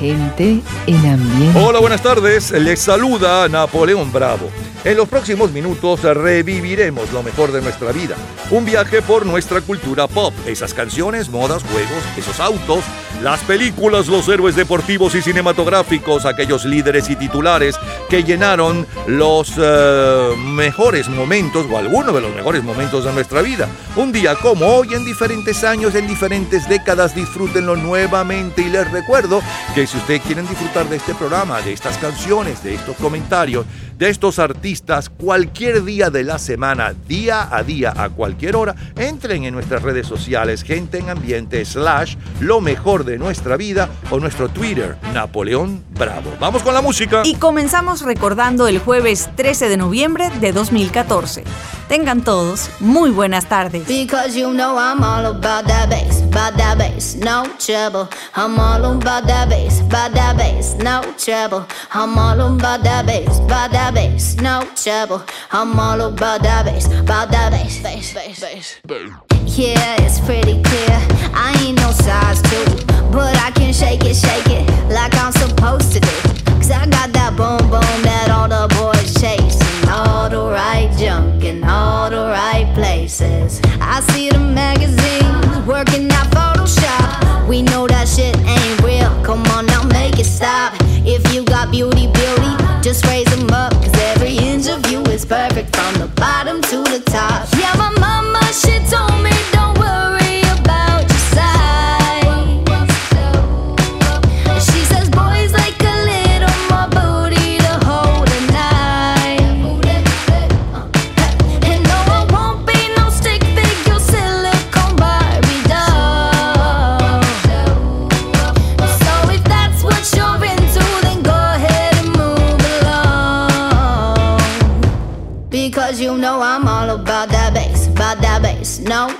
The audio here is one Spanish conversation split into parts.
Gente en ambiente. Hola, buenas tardes. Les saluda Napoleón Bravo. En los próximos minutos reviviremos lo mejor de nuestra vida. Un viaje por nuestra cultura pop. Esas canciones, modas, juegos, esos autos, las películas, los héroes deportivos y cinematográficos, aquellos líderes y titulares que llenaron los eh, mejores momentos o algunos de los mejores momentos de nuestra vida. Un día como hoy, en diferentes años, en diferentes décadas, disfrútenlo nuevamente y les recuerdo que si ustedes quieren disfrutar de este programa, de estas canciones, de estos comentarios, de estos artistas cualquier día de la semana, día a día, a cualquier hora, entren en nuestras redes sociales, gente en ambiente, slash, lo mejor de nuestra vida o nuestro Twitter, Napoleón Bravo. Vamos con la música. Y comenzamos recordando el jueves 13 de noviembre de 2014. Tengan todos muy buenas tardes. Because you know I'm all about that bass, about that bass, no trouble. I'm all about that bass, about that bass, no trouble. I'm all about that bass, about that bass, no trouble. I'm all about that bass, about that bass, bass, bass, bass. Yeah, it's pretty clear. I ain't no size two, but I can shake it, shake it like I'm supposed to do. Cause I got that boom boom that all the boys chase. All the right junk in all the right places. I see the magazines working out Photoshop. We know that shit ain't real. Come on now, make it stop. If you got beauty, beauty, just raise perfect from the bottom to the top.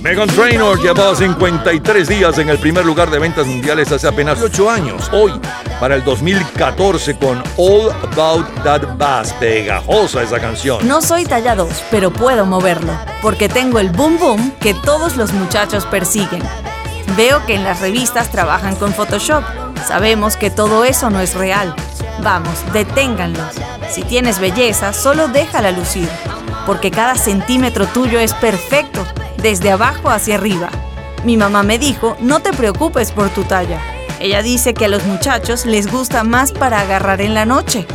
Megan Trainor llevaba 53 días en el primer lugar de ventas mundiales hace apenas 8 años. Hoy, para el 2014, con All About That Bass. Pegajosa esa canción. No soy talla 2, pero puedo moverlo, porque tengo el boom boom que todos los muchachos persiguen. Veo que en las revistas trabajan con Photoshop. Sabemos que todo eso no es real. Vamos, deténganlo. Si tienes belleza, solo déjala lucir, porque cada centímetro tuyo es perfecto, desde abajo hacia arriba. Mi mamá me dijo, no te preocupes por tu talla. Ella dice que a los muchachos les gusta más para agarrar en la noche.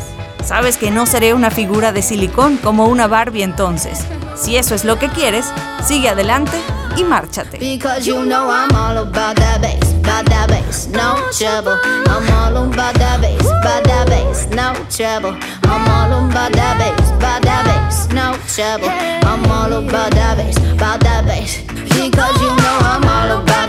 Sabes que no seré una figura de silicón como una Barbie entonces. Si eso es lo que quieres, sigue adelante y márchate. trouble. I'm all about that bass, about that bass. Because you know I'm all about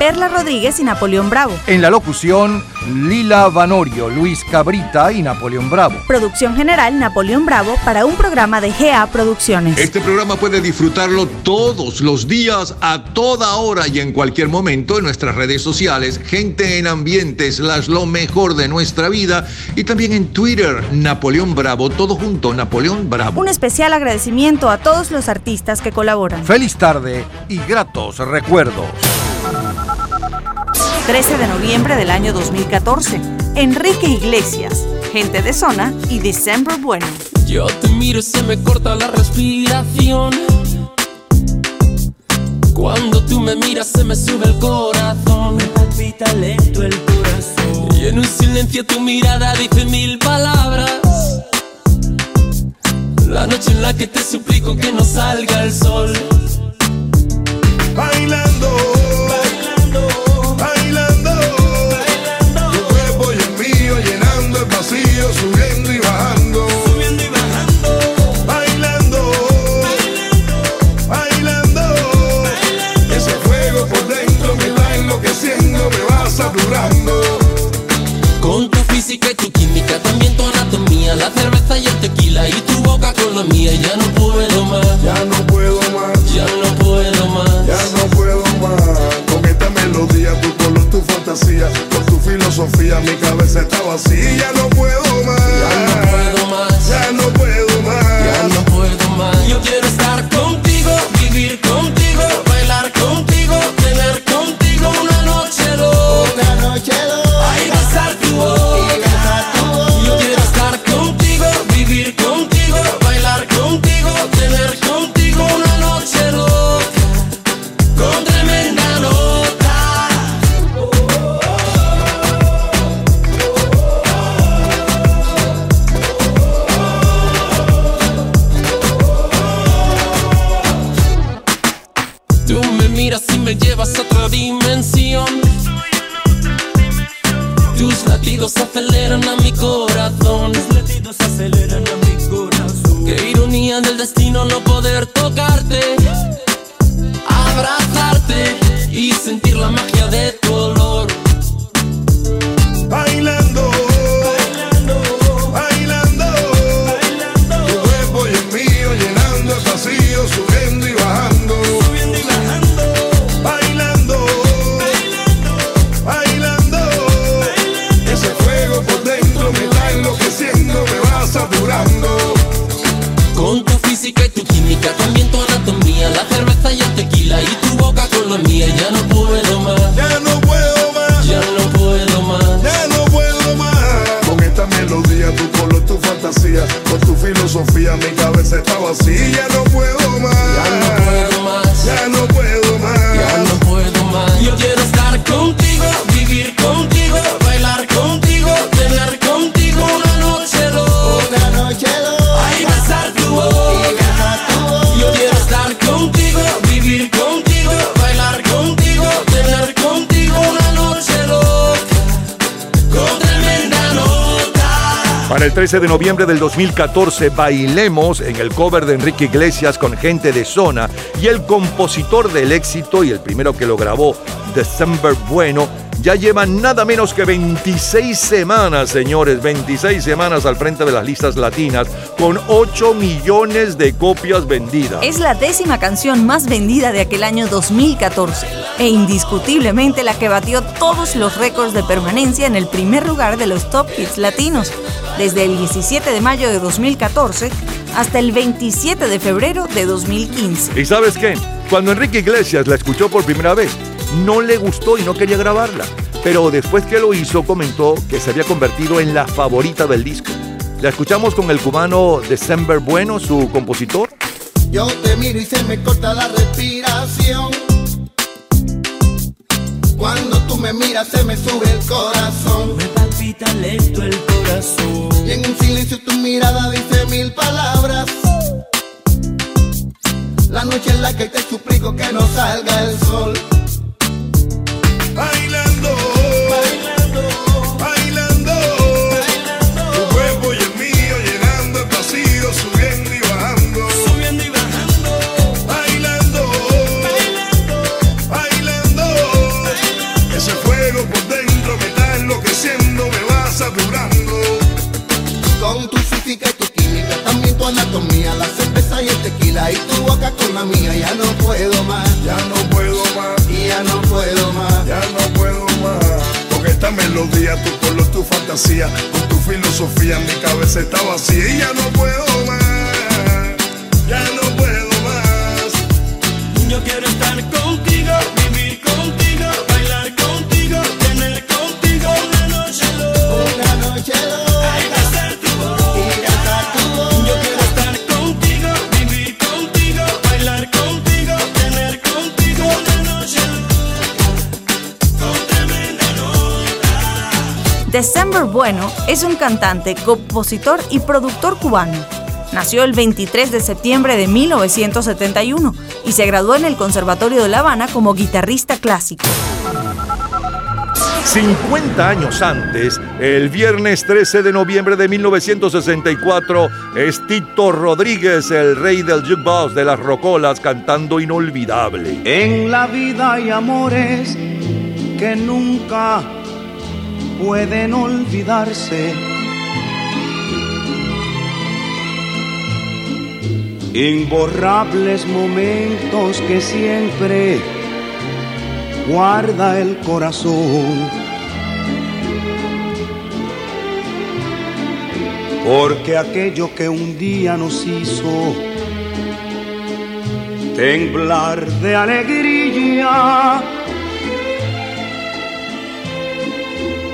Perla Rodríguez y Napoleón Bravo. En la locución, Lila Vanorio, Luis Cabrita y Napoleón Bravo. Producción general, Napoleón Bravo, para un programa de GA Producciones. Este programa puede disfrutarlo todos los días, a toda hora y en cualquier momento en nuestras redes sociales, Gente en Ambiente, slash lo mejor de nuestra vida, y también en Twitter, Napoleón Bravo, todo junto, Napoleón Bravo. Un especial agradecimiento a todos los artistas que colaboran. Feliz tarde y gratos recuerdos. 13 de noviembre del año 2014. Enrique Iglesias, Gente de Zona y December Bueno. Yo te miro y se me corta la respiración. Cuando tú me miras se me sube el corazón. Me palpita lento el corazón. Y en un silencio tu mirada dice mil palabras. La noche en la que te suplico que no salga el sol. Bailando, y tu boca con la mía. Ya no puedo más, Ya no puedo más, ya no puedo más. ya no puedo más. Con esta melodía, tu color, tu fantasía, con tu filosofía, mi cabeza está vacía. Ya no puedo 13 de noviembre del 2014 bailemos en el cover de Enrique Iglesias con gente de zona y el compositor del éxito y el primero que lo grabó, December Bueno, ya lleva nada menos que 26 semanas, señores, 26 semanas al frente de las listas latinas con 8 millones de copias vendidas. Es la décima canción más vendida de aquel año 2014 e indiscutiblemente la que batió todos los récords de permanencia en el primer lugar de los top hits latinos, desde el 17 de mayo de 2014 hasta el 27 de febrero de 2015. ¿Y sabes qué? Cuando Enrique Iglesias la escuchó por primera vez, no le gustó y no quería grabarla. Pero después que lo hizo, comentó que se había convertido en la favorita del disco. La escuchamos con el cubano December Bueno, su compositor. yo te miro y se me corta la respiración. Cuando tú me miras se me sube el corazón. El corazón. Y en un silencio tu mirada dice mil palabras. La noche en la que te suplico que no salga el sol. Mía. Ya no puedo más, Ya no puedo más, y ya no puedo más. ya no puedo más. Con esta melodía, tu color, tu fantasía, con tu filosofía, mi cabeza está vacía y ya no puedo más, ya no puedo más. yo quiero December Bueno es un cantante, compositor y productor cubano. Nació el 23 de septiembre de 1971 y se graduó en el Conservatorio de La Habana como guitarrista clásico. 50 años antes, el viernes 13 de noviembre de 1964, es Tito Rodríguez, el rey del jukebox de las rocolas, cantando Inolvidable. En la vida hay amores que nunca pueden olvidarse. Imborrables momentos que siempre guarda el corazón. Porque aquello que un día nos hizo temblar de alegría.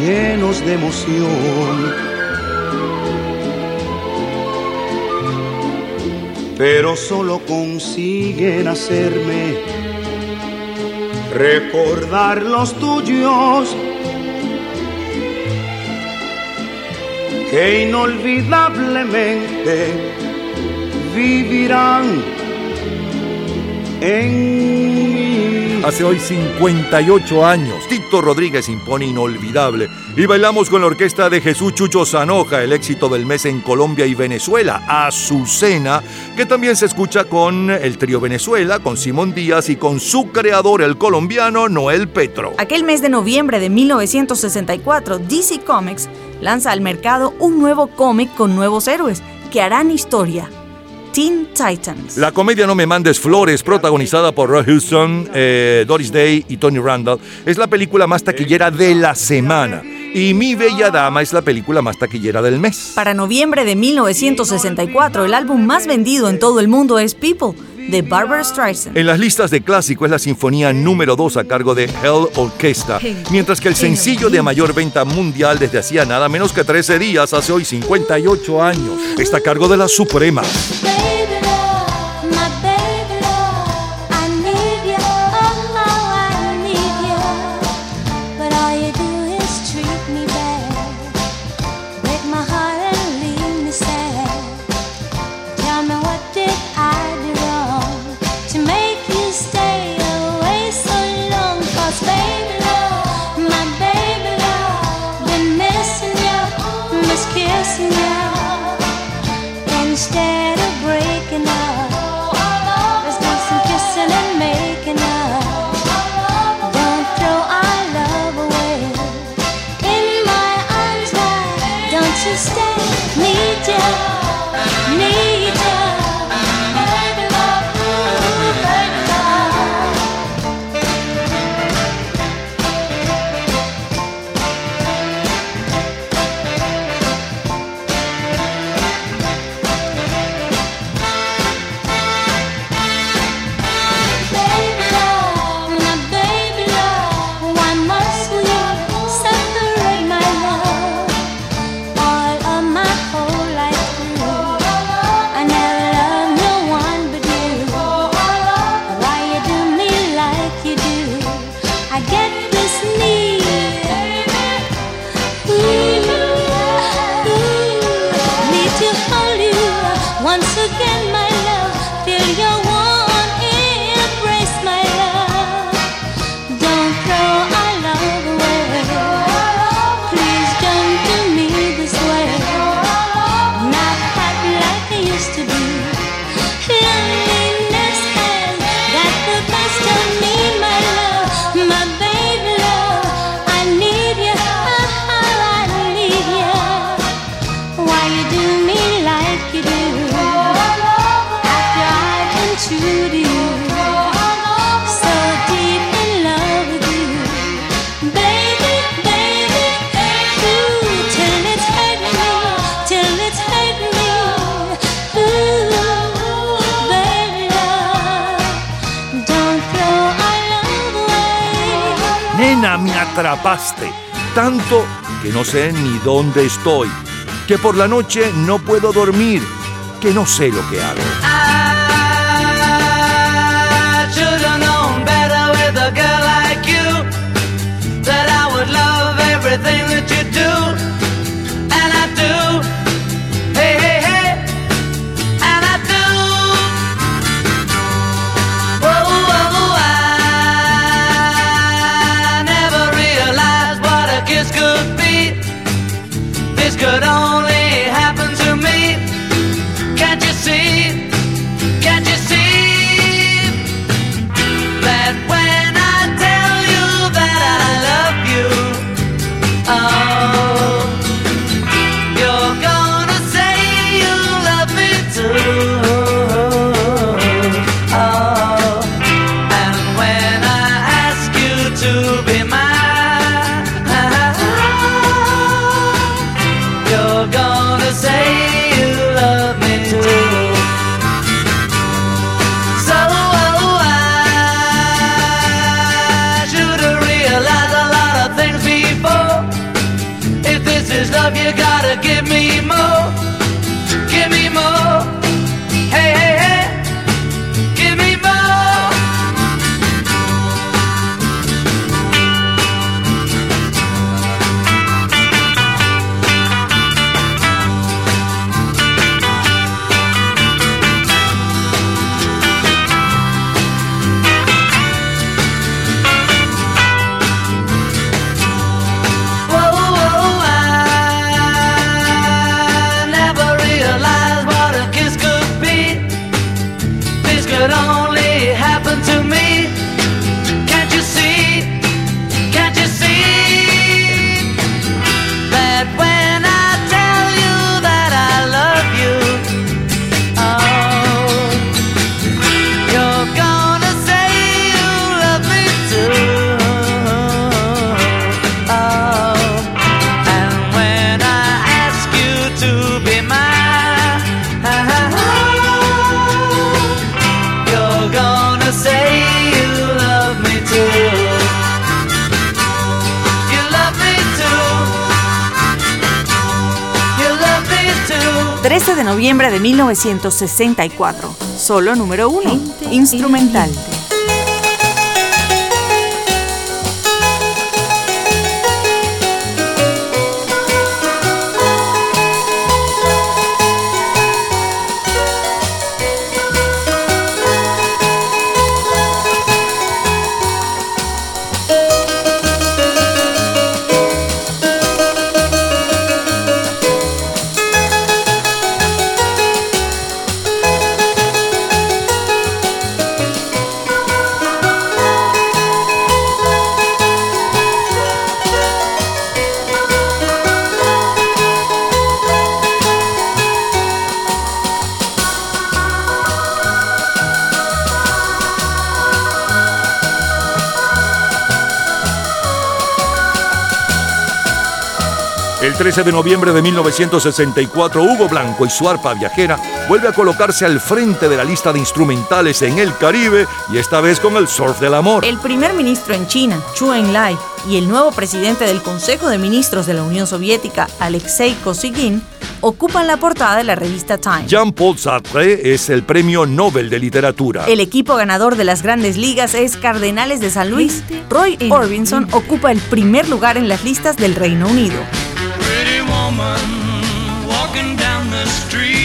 llenos de emoción. Pero solo consiguen hacerme recordar los tuyos que inolvidablemente vivirán en mí. Hace hoy 58 años, Rodríguez impone Inolvidable y bailamos con la orquesta de Jesús Chucho Zanoja, el éxito del mes en Colombia y Venezuela, Azucena, que también se escucha con el trío Venezuela, con Simón Díaz y con su creador, el colombiano Noel Petro. Aquel mes de noviembre de 1964, DC Comics lanza al mercado un nuevo cómic con nuevos héroes que harán historia. Teen Titans. La comedia No me mandes flores, protagonizada por Roy Houston, eh, Doris Day y Tony Randall, es la película más taquillera de la semana. Y Mi Bella Dama es la película más taquillera del mes. Para noviembre de 1964, el álbum más vendido en todo el mundo es People, de Barbara Streisand. En las listas de clásico es la sinfonía número 2 a cargo de Hell Orchestra, mientras que el sencillo de mayor venta mundial desde hacía nada menos que 13 días, hace hoy 58 años, está a cargo de la Suprema. Atrapaste, tanto que no sé ni dónde estoy, que por la noche no puedo dormir, que no sé lo que hago. Noviembre de 1964. Solo número 1. Instrumental. 13 de noviembre de 1964, Hugo Blanco y su arpa viajera vuelve a colocarse al frente de la lista de instrumentales en el Caribe y esta vez con el surf del amor. El primer ministro en China, Chu Enlai, y el nuevo presidente del Consejo de Ministros de la Unión Soviética, Alexei Kosygin, ocupan la portada de la revista Time. Jean-Paul Sartre es el premio Nobel de Literatura. El equipo ganador de las grandes ligas es Cardenales de San Luis. Roy Orbison ocupa el primer lugar en las listas del Reino Unido. Walking down the street.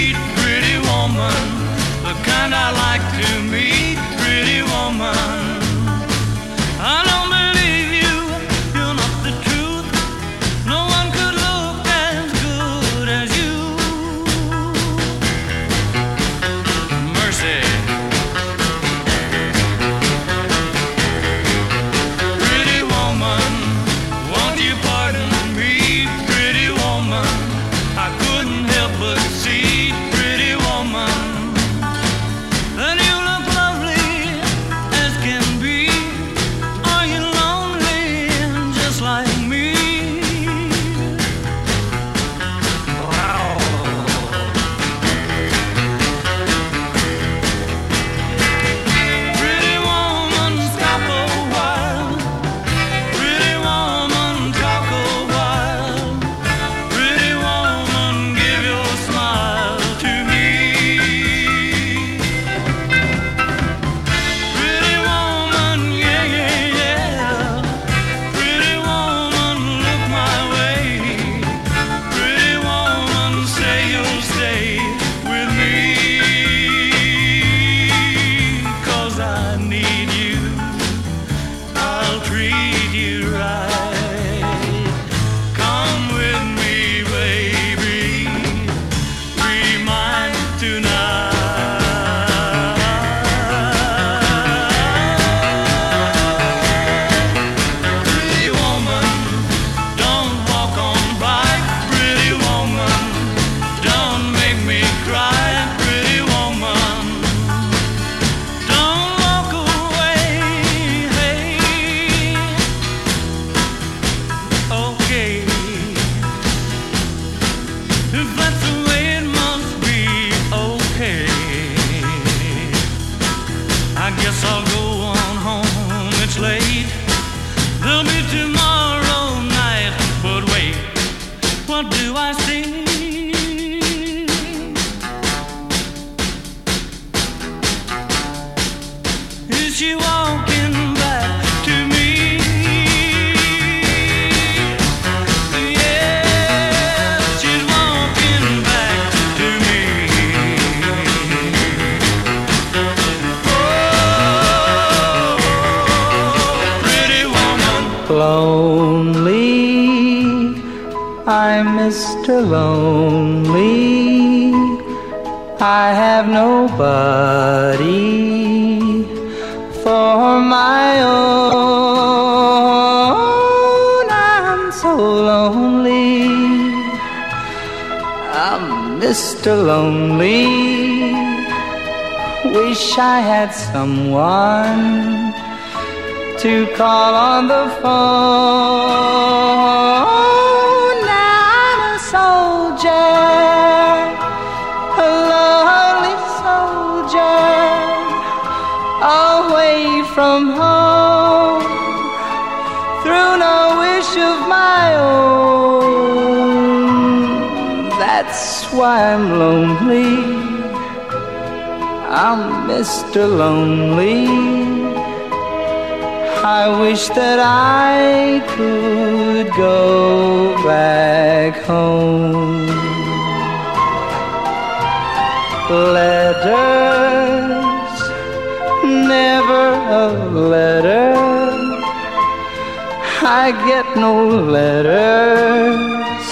Get no letters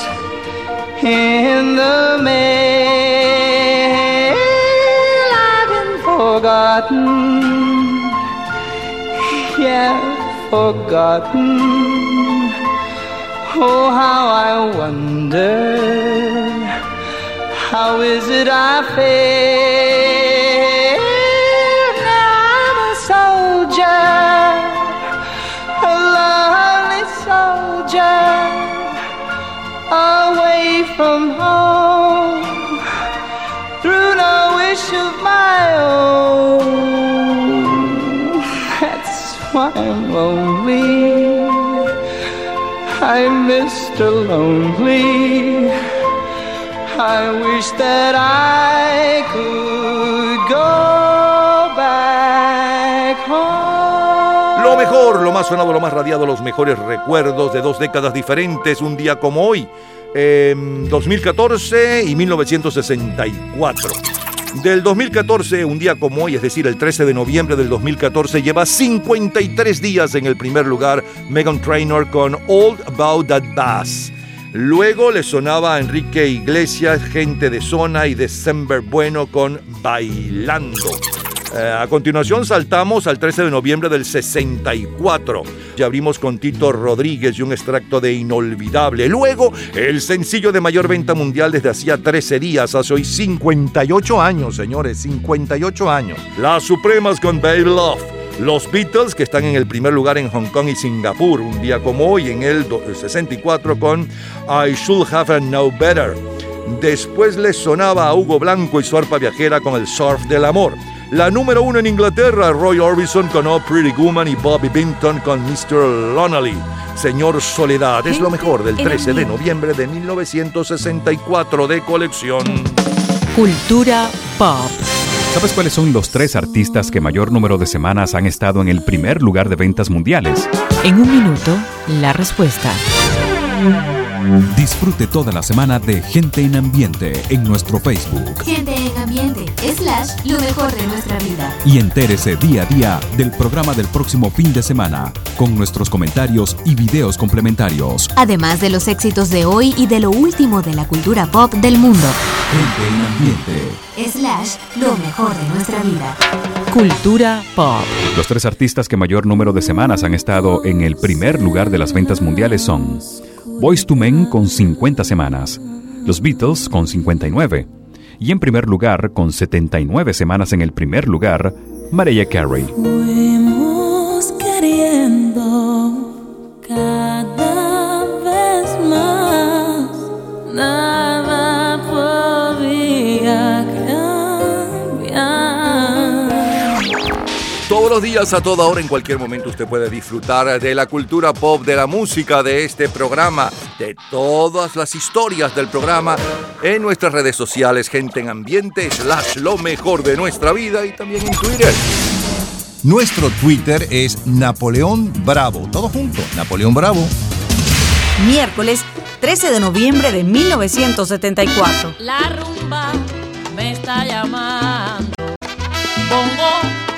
in the mail. I've been forgotten yeah, forgotten. Oh, how I wonder. How is it I feel? Mr. Lonely. I wish that I could go back home. Lo mejor, lo más sonado, lo más radiado, los mejores recuerdos de dos décadas diferentes, un día como hoy, em, 2014 y 1964. Del 2014, un día como hoy, es decir, el 13 de noviembre del 2014, lleva 53 días en el primer lugar Megan Trainor con All About That Bass. Luego le sonaba a Enrique Iglesias, Gente de Zona y December Bueno con Bailando. Eh, a continuación saltamos al 13 de noviembre del 64. Abrimos con Tito Rodríguez y un extracto de Inolvidable. Luego, el sencillo de mayor venta mundial desde hacía 13 días, hace hoy 58 años, señores, 58 años. Las Supremas con Baby Love. Los Beatles, que están en el primer lugar en Hong Kong y Singapur, un día como hoy, en el do- el 64, con I Should Have Known Better. Después les sonaba a Hugo Blanco y su arpa viajera con el Surf del Amor. La número uno en Inglaterra, Roy Orbison con Oh Pretty Woman y Bobby Binton con Mr. Lonely. Señor Soledad, es lo mejor del 13 de noviembre de 1964 de colección. Cultura pop. ¿Sabes cuáles son los tres artistas que mayor número de semanas han estado en el primer lugar de ventas mundiales? En un minuto, la respuesta. Disfrute toda la semana de Gente en Ambiente en nuestro Facebook Gente en ambiente, slash, lo mejor de nuestra vida. y entérese día a día del programa del próximo fin de semana con nuestros comentarios y videos complementarios. Además de los éxitos de hoy y de lo último de la cultura pop del mundo. Gente en Ambiente. Slash, lo mejor de nuestra vida. Cultura pop. Los tres artistas que mayor número de semanas han estado en el primer lugar de las ventas mundiales son Boys to Men con 50 semanas, los Beatles con 59 y en primer lugar con 79 semanas en el primer lugar, Mariah Carey. Los días, a toda hora, en cualquier momento usted puede disfrutar de la cultura pop, de la música, de este programa, de todas las historias del programa en nuestras redes sociales, gente en ambiente, slash lo mejor de nuestra vida y también en Twitter. Nuestro Twitter es Napoleón Bravo. Todo junto, Napoleón Bravo. Miércoles 13 de noviembre de 1974. La rumba me está llamando. Bongo,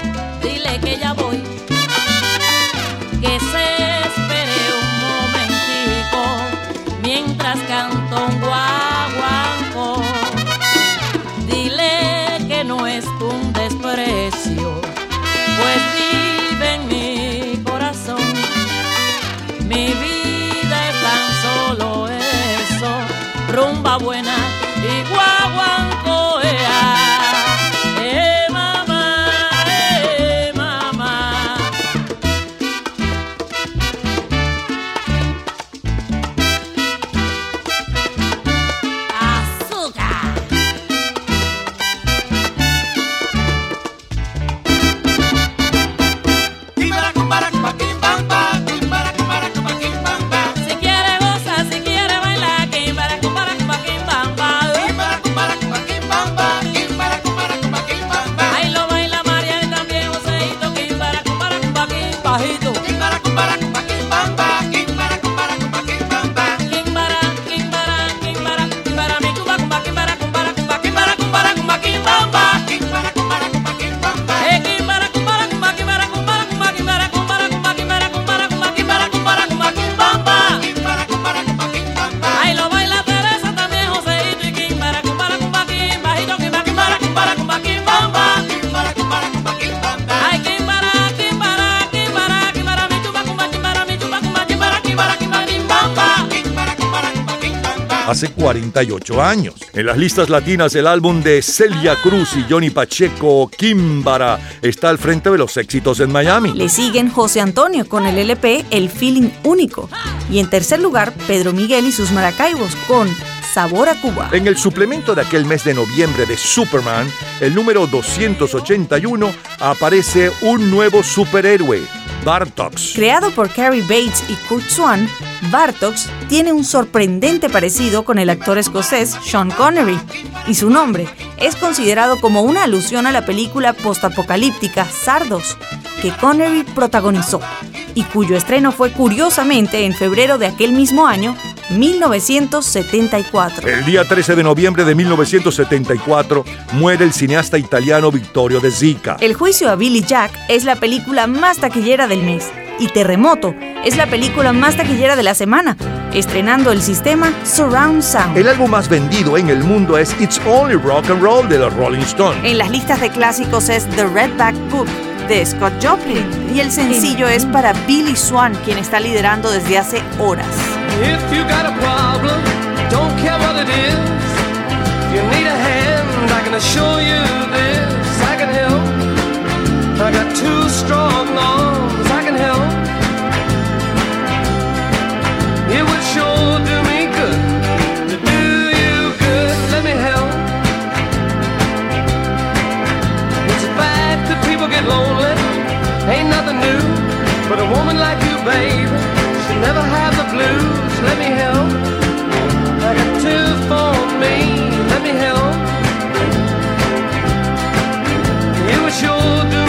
48 años. En las listas latinas, el álbum de Celia Cruz y Johnny Pacheco, Kimbara, está al frente de los éxitos en Miami. Le siguen José Antonio con el LP El Feeling Único. Y en tercer lugar, Pedro Miguel y sus Maracaibos con Sabor a Cuba. En el suplemento de aquel mes de noviembre de Superman, el número 281, aparece un nuevo superhéroe, Bartox. Creado por Carrie Bates y Kurt Swan, Bartox tiene un sorprendente parecido con el actor escocés Sean Connery, y su nombre es considerado como una alusión a la película postapocalíptica Sardos, que Connery protagonizó, y cuyo estreno fue curiosamente en febrero de aquel mismo año, 1974. El día 13 de noviembre de 1974 muere el cineasta italiano Vittorio De Sica. El juicio a Billy Jack es la película más taquillera del mes y Terremoto es la película más taquillera de la semana, estrenando el sistema Surround Sound. El álbum más vendido en el mundo es It's Only Rock and Roll de los Rolling Stones. En las listas de clásicos es The Redback Book de Scott Joplin. Y el sencillo es para Billy Swan, quien está liderando desde hace horas. If you got a problem, but a woman like you, baby, should never have the blues. Let me help. I got two for me. Let me help. Would sure do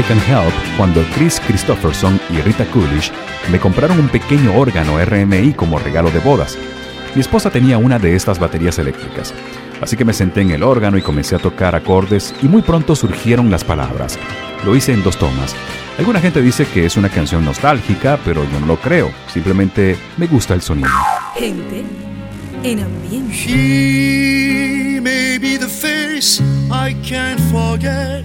I Can Help cuando Chris Christopherson y Rita Coolidge me compraron un pequeño órgano RMI como regalo de bodas. Mi esposa tenía una de estas baterías eléctricas, así que me senté en el órgano y comencé a tocar acordes y muy pronto surgieron las palabras. Lo hice en dos tomas. Alguna gente dice que es una canción nostálgica, pero yo no lo creo, simplemente me gusta el sonido. Gente en ambiente. She may be the face I can't forget,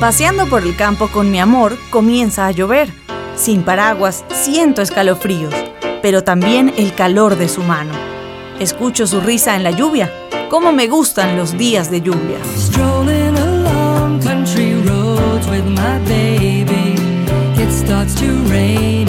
Paseando por el campo con mi amor, comienza a llover. Sin paraguas, siento escalofríos, pero también el calor de su mano. Escucho su risa en la lluvia. Cómo me gustan los días de lluvia. Starts to rain,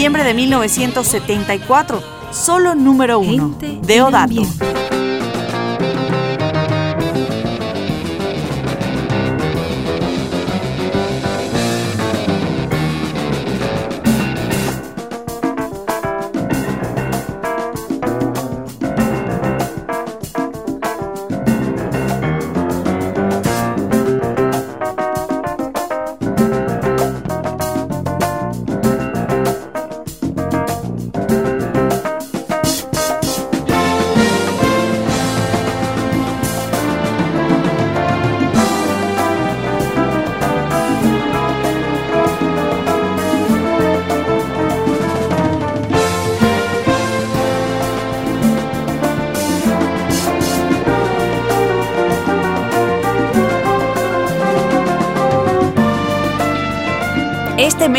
noviembre de 1974, solo número uno, Deodato.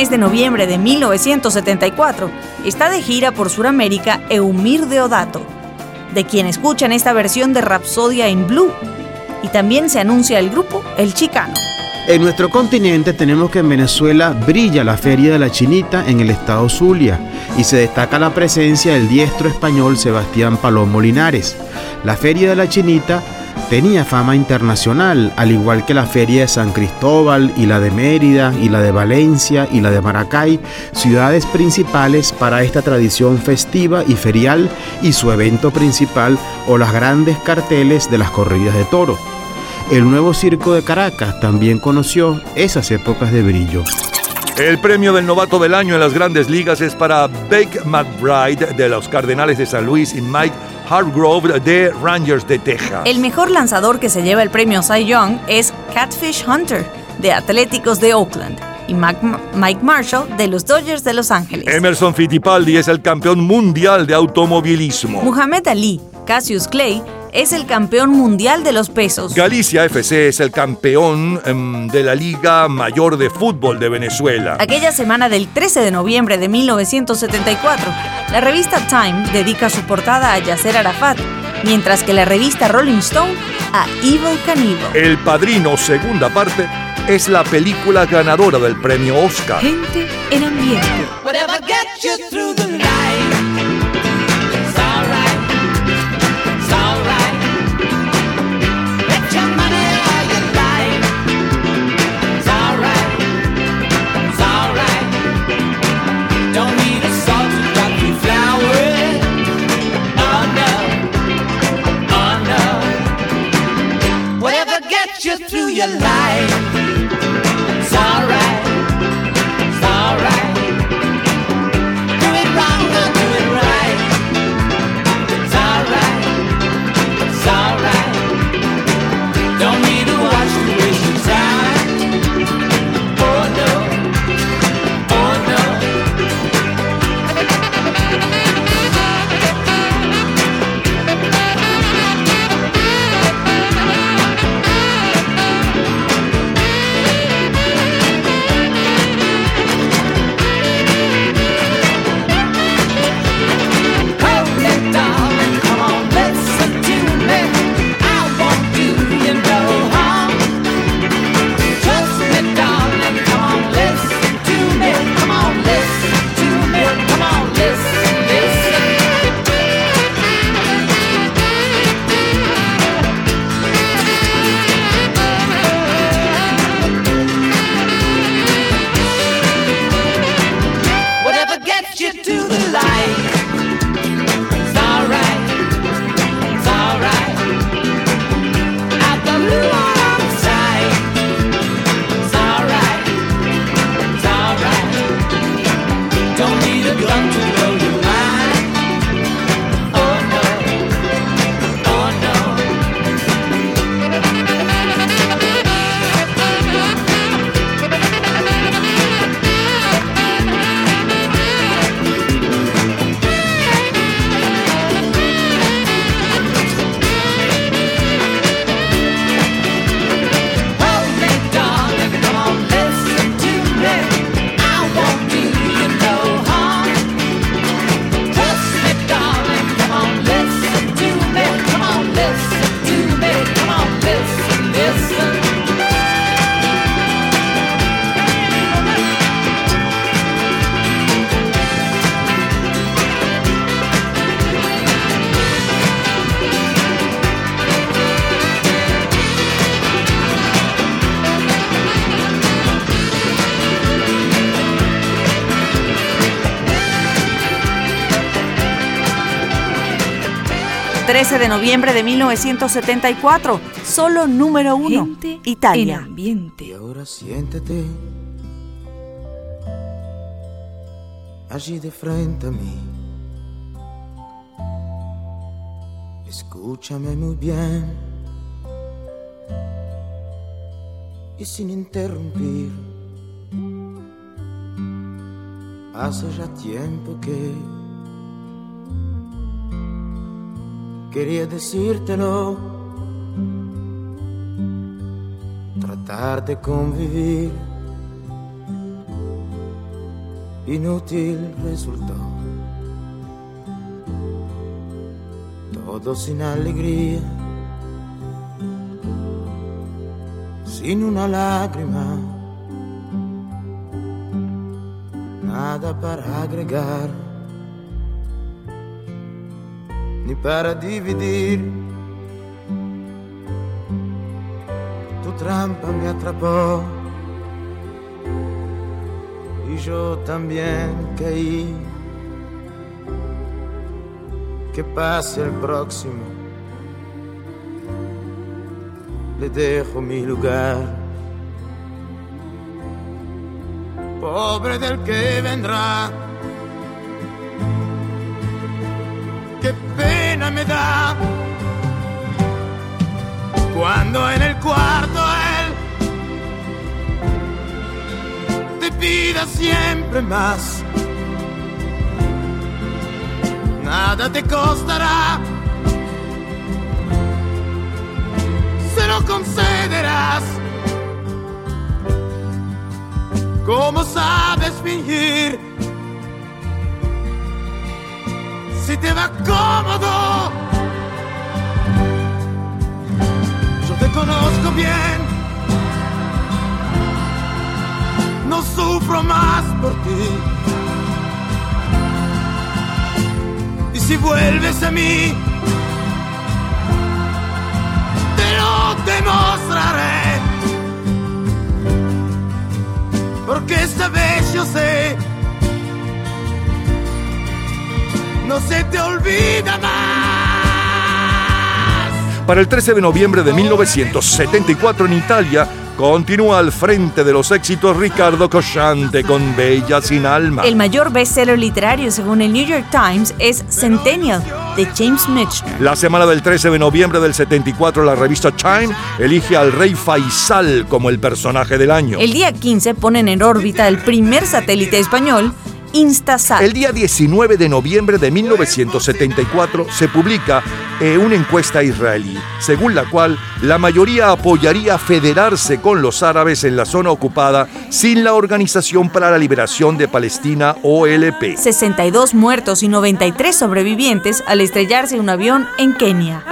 Mes de noviembre de 1974 está de gira por Sudamérica Eumir Deodato, de quien escuchan esta versión de Rapsodia in Blue. Y también se anuncia el grupo El Chicano. En nuestro continente tenemos que en Venezuela brilla la Feria de la Chinita en el estado Zulia y se destaca la presencia del diestro español Sebastián Palomo Linares. La Feria de la Chinita tenía fama internacional, al igual que la Feria de San Cristóbal y la de Mérida y la de Valencia y la de Maracay, ciudades principales para esta tradición festiva y ferial y su evento principal o las grandes carteles de las corridas de toro. El nuevo circo de Caracas también conoció esas épocas de brillo. El premio del novato del año en las grandes ligas es para Beck McBride de los Cardenales de San Luis y Mike Hargrove de Rangers de Texas. El mejor lanzador que se lleva el premio Cy Young es Catfish Hunter de Atléticos de Oakland y Mike Marshall de los Dodgers de Los Ángeles. Emerson Fittipaldi es el campeón mundial de automovilismo. Muhammad Ali, Cassius Clay, es el campeón mundial de los pesos. Galicia FC es el campeón em, de la Liga Mayor de Fútbol de Venezuela. Aquella semana del 13 de noviembre de 1974, la revista Time dedica su portada a Yasser Arafat, mientras que la revista Rolling Stone a Evil Knievel. El Padrino, segunda parte, es la película ganadora del premio Oscar. Gente en ambiente. De noviembre de 1974, solo número uno, Italia. ambiente. Y ahora siéntate allí de frente a mí. Escúchame muy bien y sin interrumpir. Hace ya tiempo que quería decírtelo, tratar de convivir. Inútil resultó. Todo sin alegría, sin una lágrima, nada para agregar, para dividir. Tu trampa me atrapó y yo también caí. Que pase el próximo, le dejo mi lugar. Pobre del que vendrá, cuarto él te pida siempre más. Nada te costará, se lo concederás. ¿Cómo sabes fingir? Si te va cómodo, conozco bien. No sufro más por ti. Y si vuelves a mí, te lo demostraré. Porque esta vez yo sé, no se te olvida más. Para el 13 de noviembre de 1974 en Italia, continúa al frente de los éxitos Ricardo Cosciante con Bella sin alma. El mayor bestseller literario según el New York Times es Centennial de James Michener. La semana del 13 de noviembre del 74, la revista Time elige al rey Faisal como el personaje del año. El día 15 ponen en órbita el primer satélite español, Instasat. El día 19 de noviembre de 1974 se publica eh, una encuesta israelí, según la cual la mayoría apoyaría federarse con los árabes en la zona ocupada sin la Organización para la Liberación de Palestina, OLP. 62 muertos y 93 sobrevivientes al estrellarse un avión en Kenia.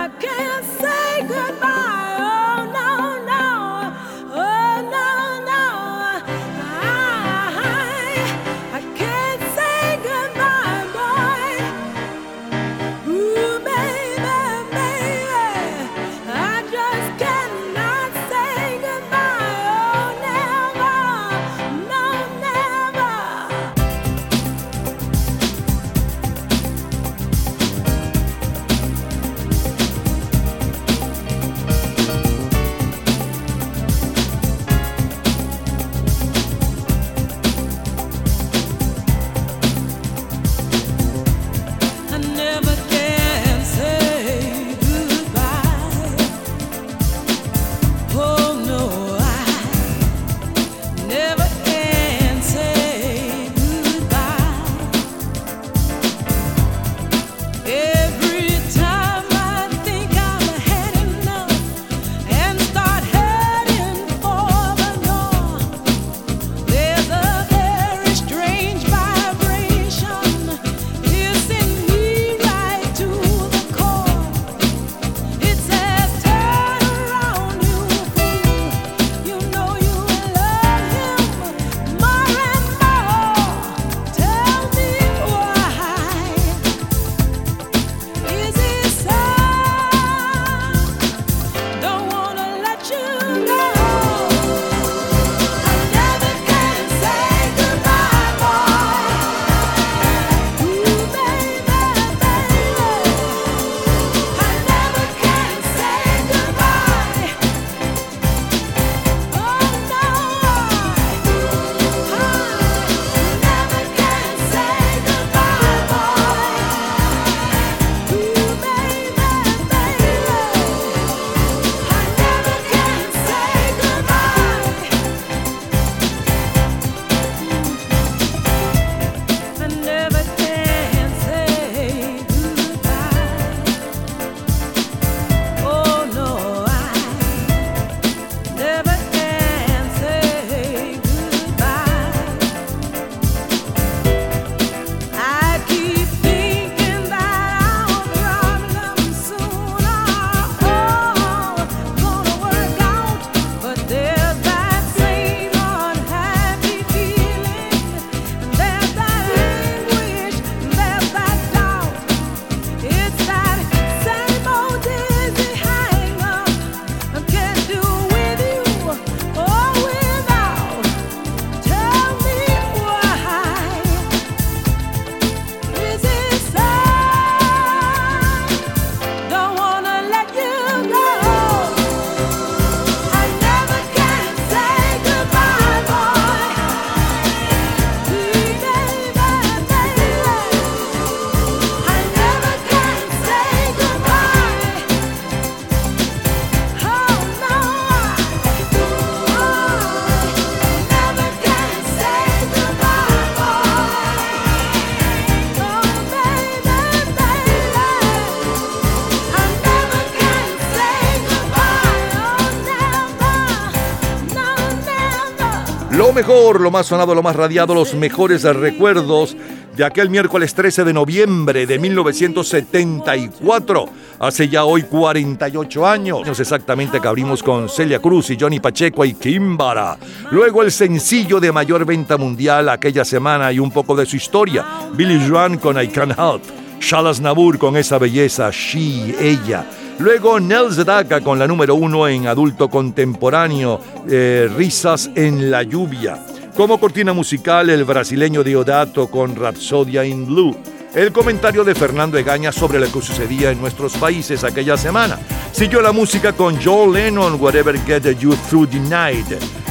Mejor, lo más sonado, lo más radiado, los mejores recuerdos de aquel miércoles 13 de noviembre de 1974. Hace ya hoy 48 años exactamente que abrimos con Celia Cruz y Johnny Pacheco y Kimbara. Luego el sencillo de mayor venta mundial aquella semana y un poco de su historia. Billy Joan con I Can't Help. Shalas Nabur con esa belleza, She, ella. Luego Nels Sedaka con la número uno en adulto contemporáneo, eh, Risas en la lluvia. Como cortina musical, el brasileño Diodato con Rapsodia in Blue. El comentario de Fernando Egaña sobre lo que sucedía en nuestros países aquella semana. Siguió la música con Joe Lennon, Whatever Get You Through the Night.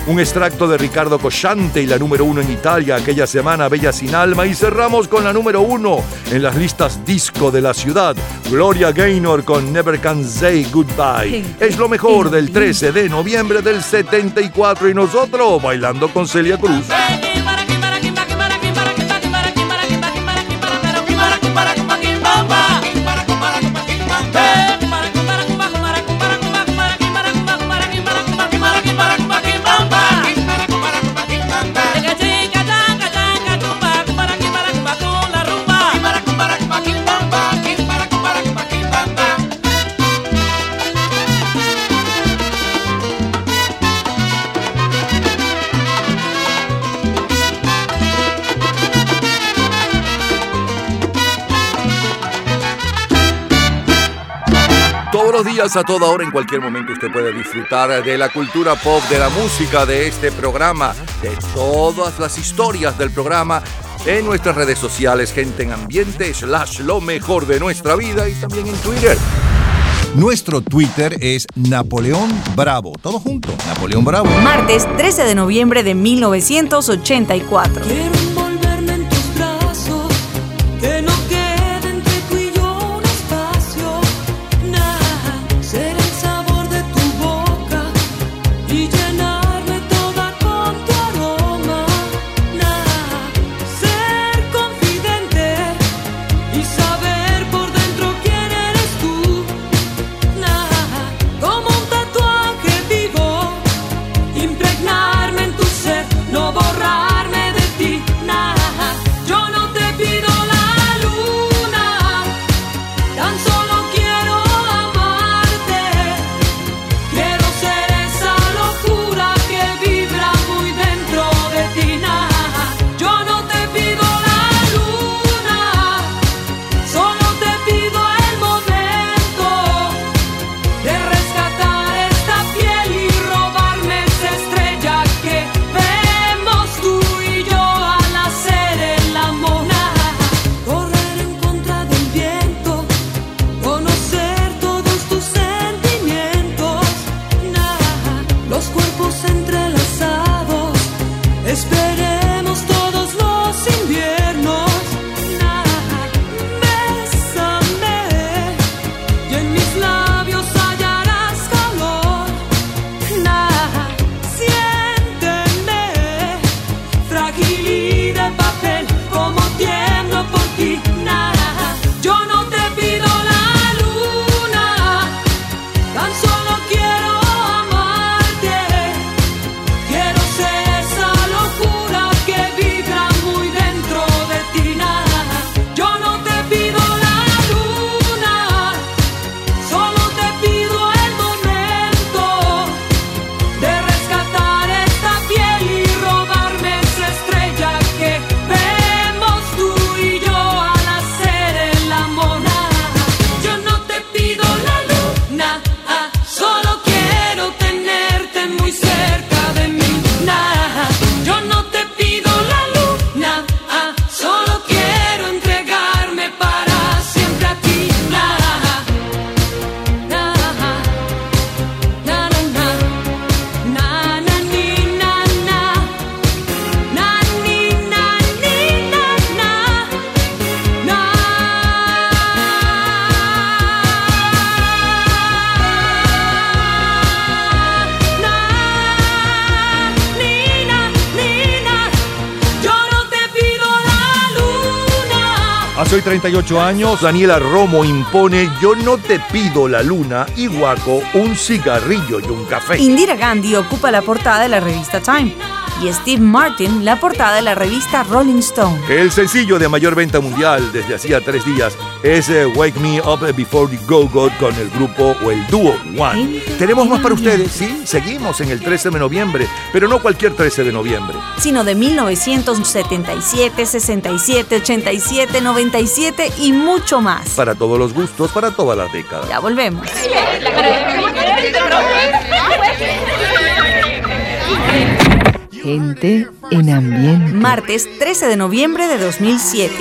Un extracto de Ricardo Cosciante y la número uno en Italia aquella semana, Bella sin Alma. Y cerramos con la número uno en las listas disco de la ciudad, Gloria Gaynor con Never Can Say Goodbye. Es lo mejor del 13 de noviembre del 74 y nosotros bailando con Celia Cruz. Días, a toda hora, en cualquier momento, usted puede disfrutar de la cultura pop, de la música, de este programa, de todas las historias del programa en nuestras redes sociales, gente en ambiente, slash lo mejor de nuestra vida y también en Twitter. Nuestro Twitter es Napoleón Bravo. Todo junto, Napoleón Bravo. Martes 13 de noviembre de 1984. 48 años, Daniela Romo impone Yo no te pido la luna y Guaco un cigarrillo y un café. Indira Gandhi ocupa la portada de la revista Time y Steve Martin la portada de la revista Rolling Stone. El sencillo de mayor venta mundial desde hacía tres días es eh, Wake Me Up Before You Go Go con el grupo o el dúo One. Tenemos más para ustedes, sí, seguimos en el 13 de noviembre, pero no cualquier 13 de noviembre. Sino de 1977, 67, 87, 97 y mucho más. Para todos los gustos, para todas las décadas. Ya volvemos. Gente en ambiente. Martes 13 de noviembre de 2007.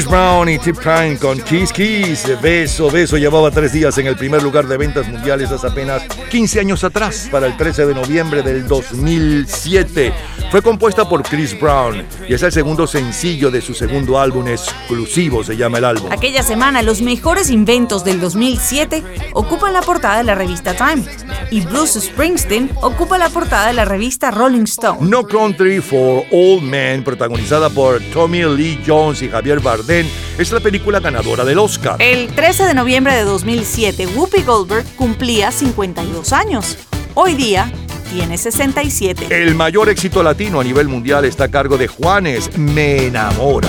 Chris Brown y Tip Time con Kiss Kiss. Beso, beso. Llevaba tres días en el primer lugar de ventas mundiales hace apenas 15 años atrás, para el 13 de noviembre del 2007. Fue compuesta por Chris Brown y es el segundo sencillo de su segundo álbum exclusivo, se llama el álbum. Aquella semana, los mejores inventos del 2007 ocupan la portada de la revista Time y Bruce Springsteen ocupa la portada de la revista Rolling Stone. No Country for Old Men, protagonizada por Tommy Lee Jones y Javier Bardem, es la película ganadora del Oscar. El 13 de noviembre de 2007, Whoopi Goldberg cumplía 52 años. Hoy día tiene 67. El mayor éxito latino a nivel mundial está a cargo de Juanes, Me enamora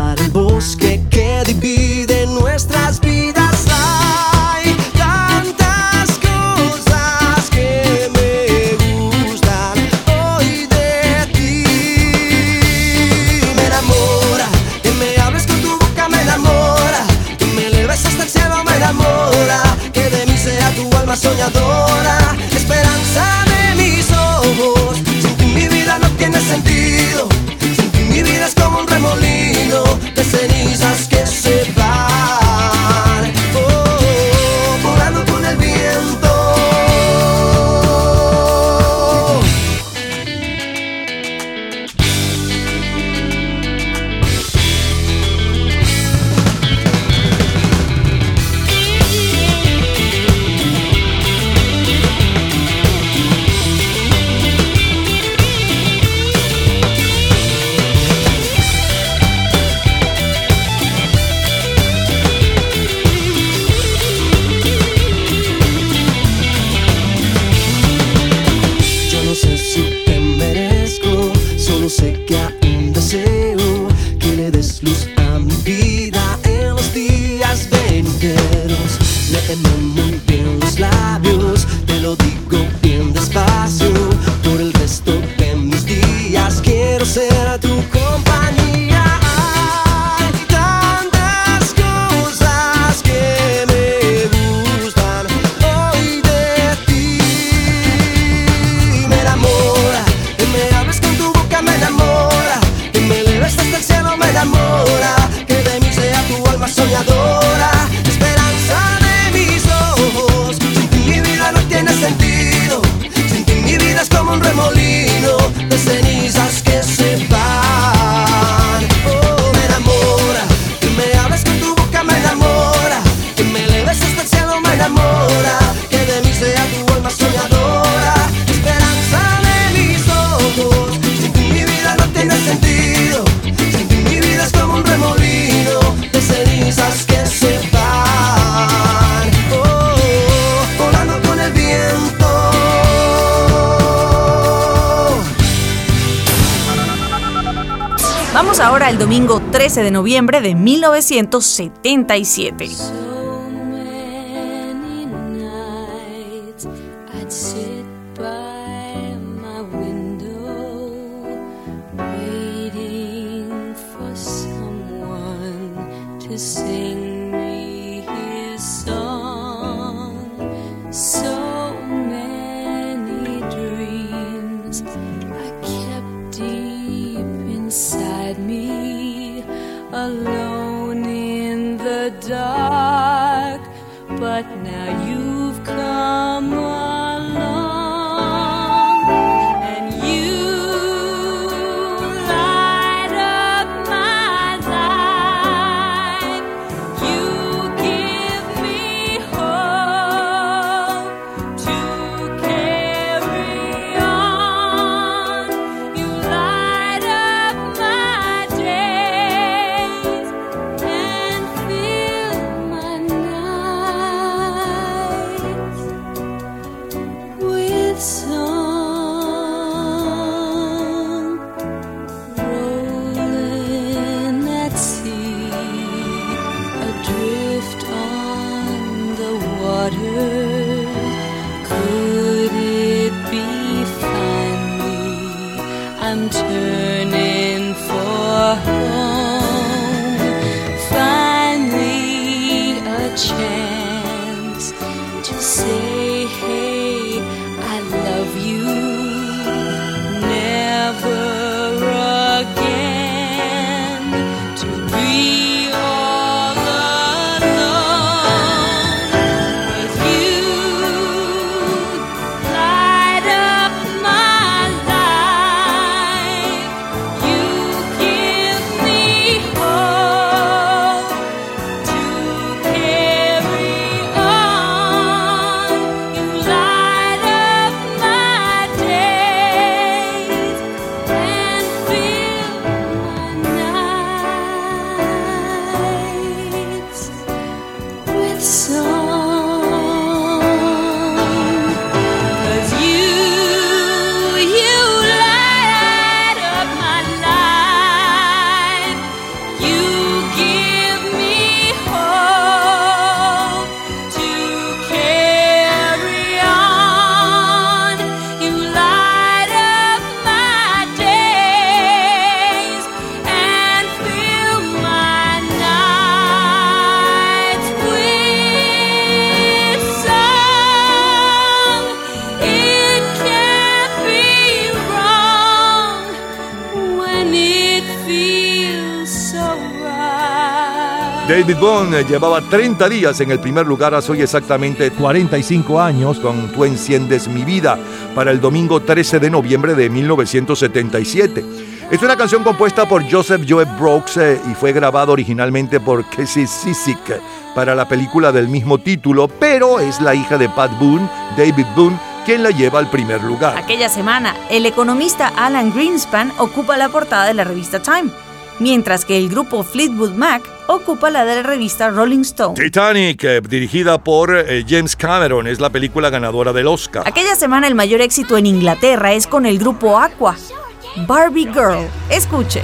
domingo 13 de noviembre de 1977. David eh, llevaba 30 días en el primer lugar hace hoy exactamente 45 años con Tú enciendes mi vida para el domingo 13 de noviembre de 1977. Es una canción compuesta por Joseph Joe Brooks eh, y fue grabada originalmente por Casey Sisik para la película del mismo título, pero es la hija de Pat Boone, David Boone, quien la lleva al primer lugar. Aquella semana, el economista Alan Greenspan ocupa la portada de la revista Time, mientras que el grupo Fleetwood Mac ocupa la de la revista Rolling Stone. Titanic, eh, dirigida por eh, James Cameron, es la película ganadora del Oscar. Aquella semana el mayor éxito en Inglaterra es con el grupo Aqua, Barbie Girl. Escuche.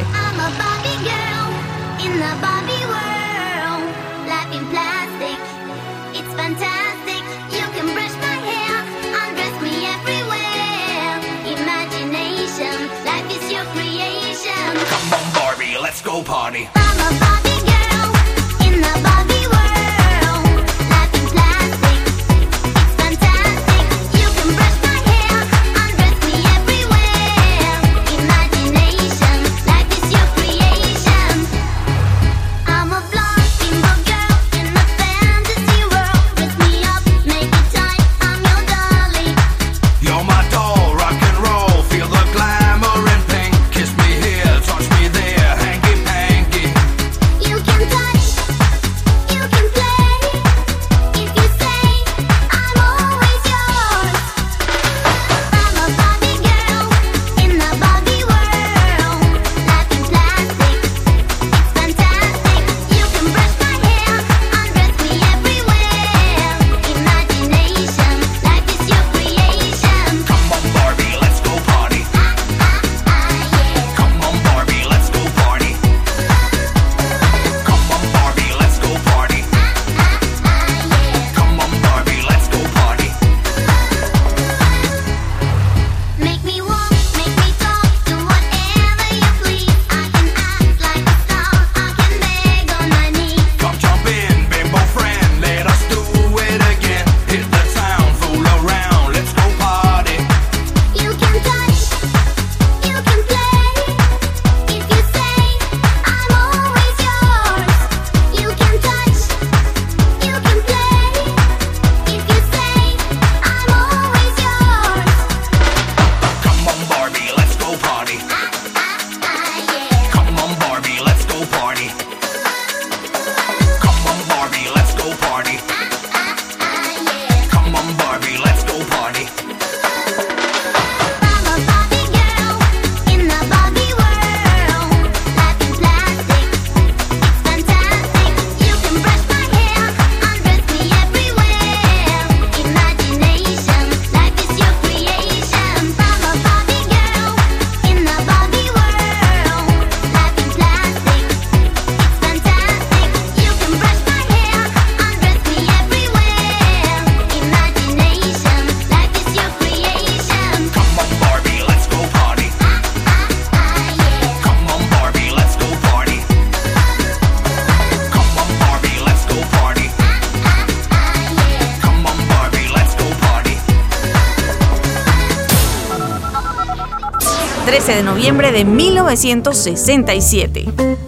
1967.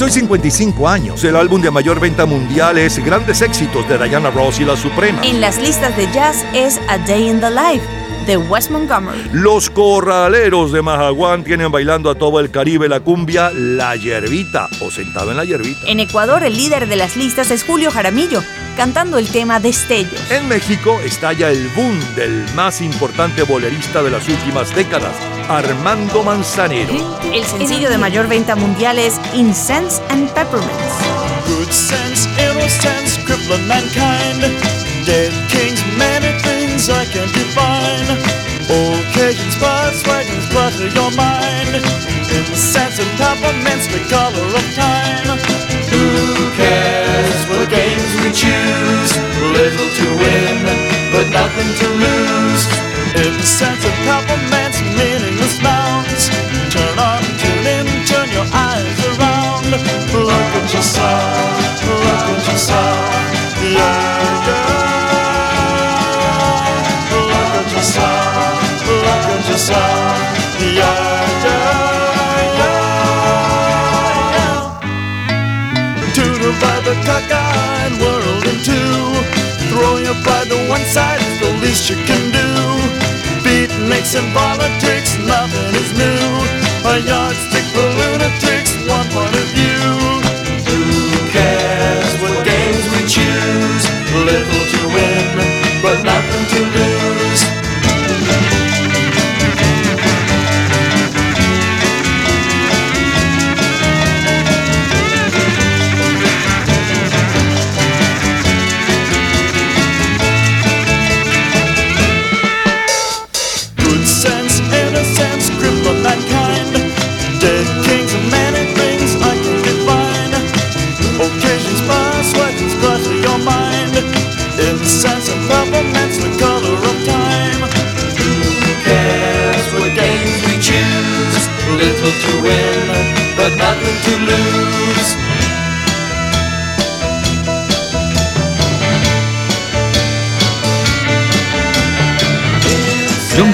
Celebramos hoy 55 años. El álbum de mayor venta mundial es Grandes Éxitos de Diana Ross y La Suprema. En las listas de jazz es A Day in the Life de West Montgomery. Los corraleros de Majaguán tienen bailando a todo el Caribe la cumbia La Yerbita o Sentado en la Yerbita. En Ecuador, el líder de las listas es Julio Jaramillo, cantando el tema Destellos. En México estalla el boom del más importante bolerista de las últimas décadas, Armando Manzanero. El sencillo de mayor venta mundial es Incense and Peppermints. Good sense, innocence, crippling mankind. Dead kings, many things I can't define. Occasions, persuasions, clutter your mind. Incense and peppermints, the color of time. Who cares what games we choose? Little to win, but nothing to lose. Incense and peppermints, yourself, look at yourself. Yeah. To divide the world in two. Throw your pride to one side, it's the least you can do. Beatniks and politics, nothing is new. A yardstick for lunatics, one point of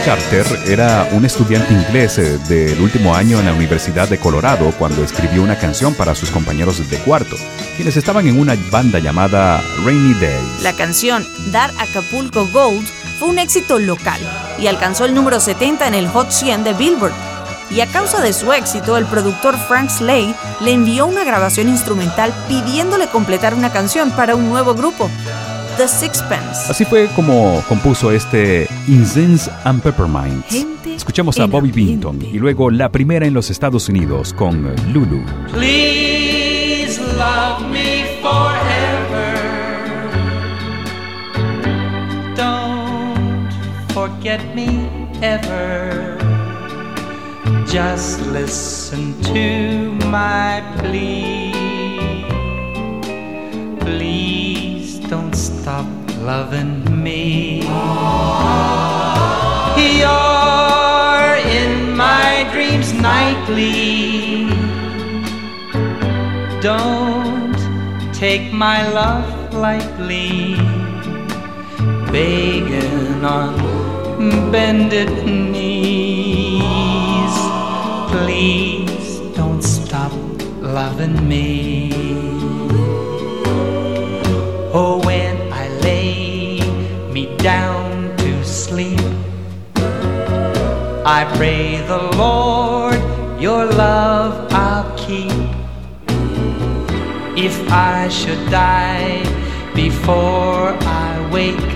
Carter era un estudiante inglés eh, del último año en la Universidad de Colorado cuando escribió una canción para sus compañeros de cuarto, quienes estaban en una banda llamada Rainy Day. La canción Dar Acapulco Gold fue un éxito local y alcanzó el número 70 en el Hot 100 de Billboard. Y a causa de su éxito, el productor Frank Slade le envió una grabación instrumental pidiéndole completar una canción para un nuevo grupo, The Sixpence. Así fue como compuso este Incense and Peppermint. Escuchamos a Bobby Binton y luego la primera en los Estados Unidos con Lulu. Please love me forever. Don't forget me ever. Just listen to my plea. Please don't stop loving me. You're in my dreams nightly. Don't take my love lightly. Begging on bended knees. Please don't stop loving me. Oh, when I lay me down to sleep, I pray the Lord your love I'll keep. If I should die before I wake,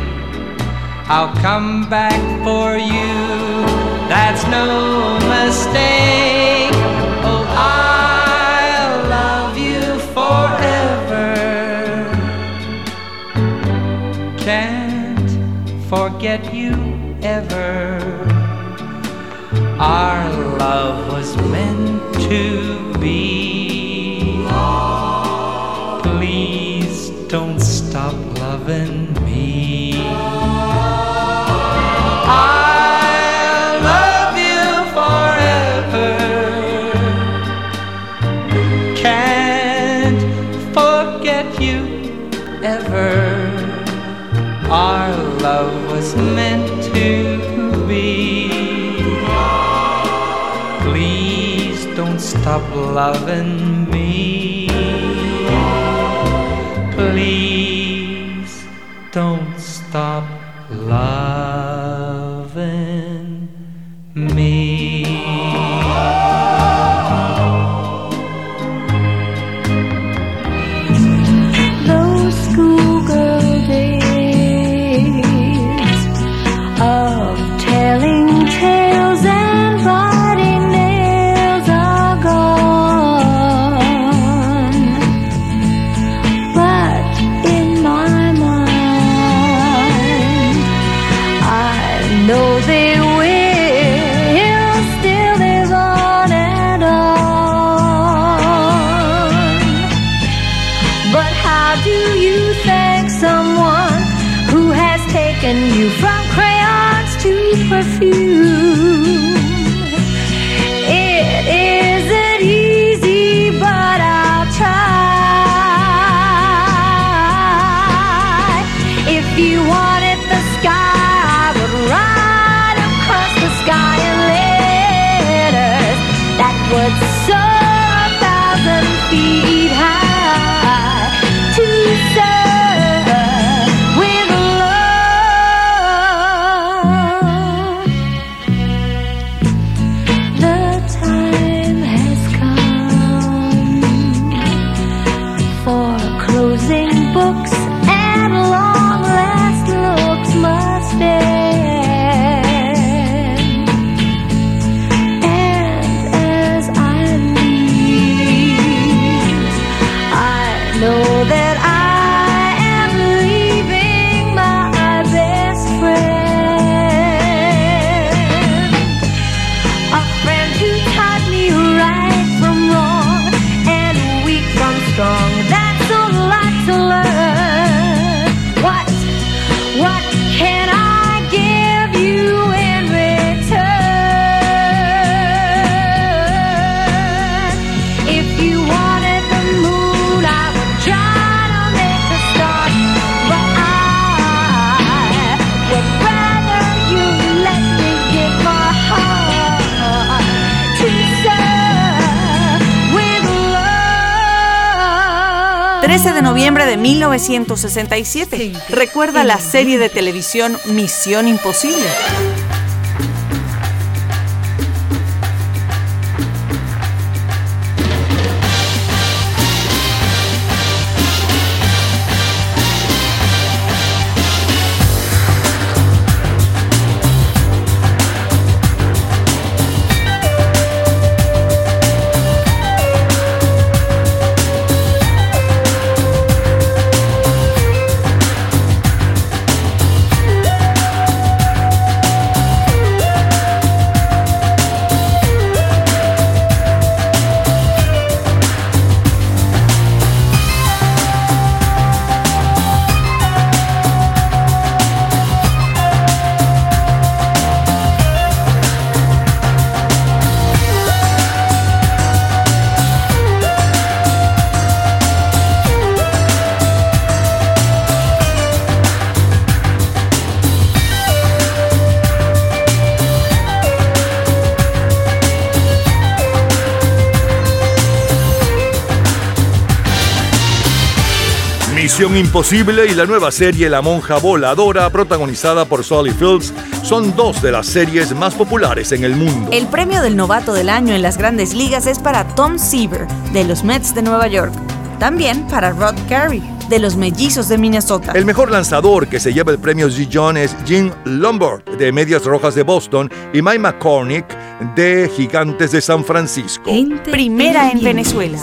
I'll come back for you. That's no mistake. Forget you ever. Our love was meant to be. Please don't stop loving me. I stop loving me. Please don't stop noviembre de 1967. Recuerda la serie de televisión Misión Imposible. Imposible y la nueva serie La Monja Voladora, protagonizada por Solly Fields, son dos de las series más populares en el mundo. El premio del novato del año en las grandes ligas es para Tom Seaver, de los Mets de Nueva York. También para Rod Carey, de los Mellizos de Minnesota. El mejor lanzador que se lleva el premio G. John es Jim Lombard, de Medias Rojas de Boston, y Mike McCormick, de Gigantes de San Francisco. Primera en Venezuela.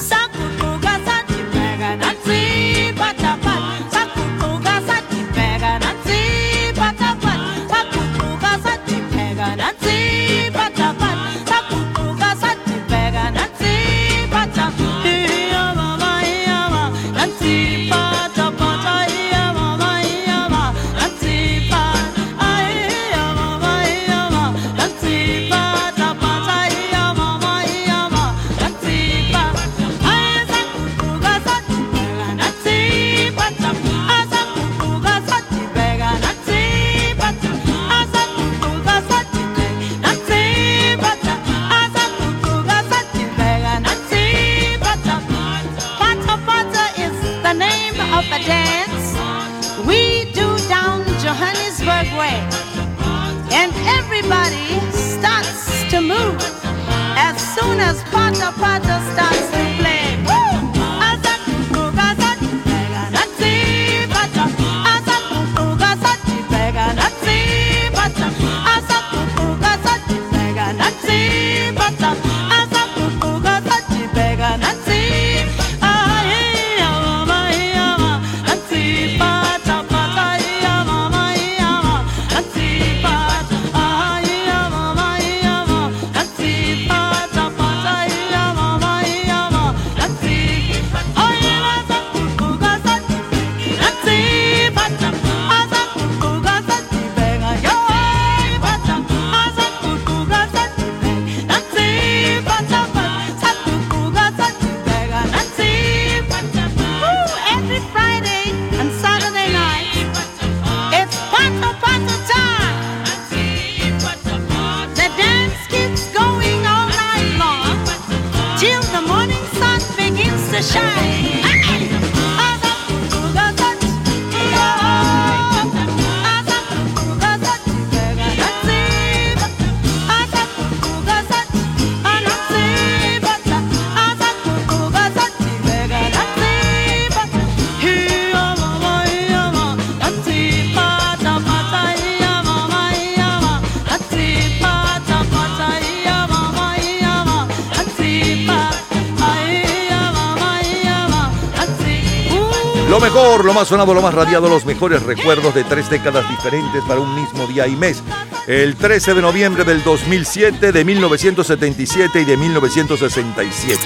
Sonado, lo más radiado, los mejores recuerdos de tres décadas diferentes para un mismo día y mes. El 13 de noviembre del 2007, de 1977 y de 1967.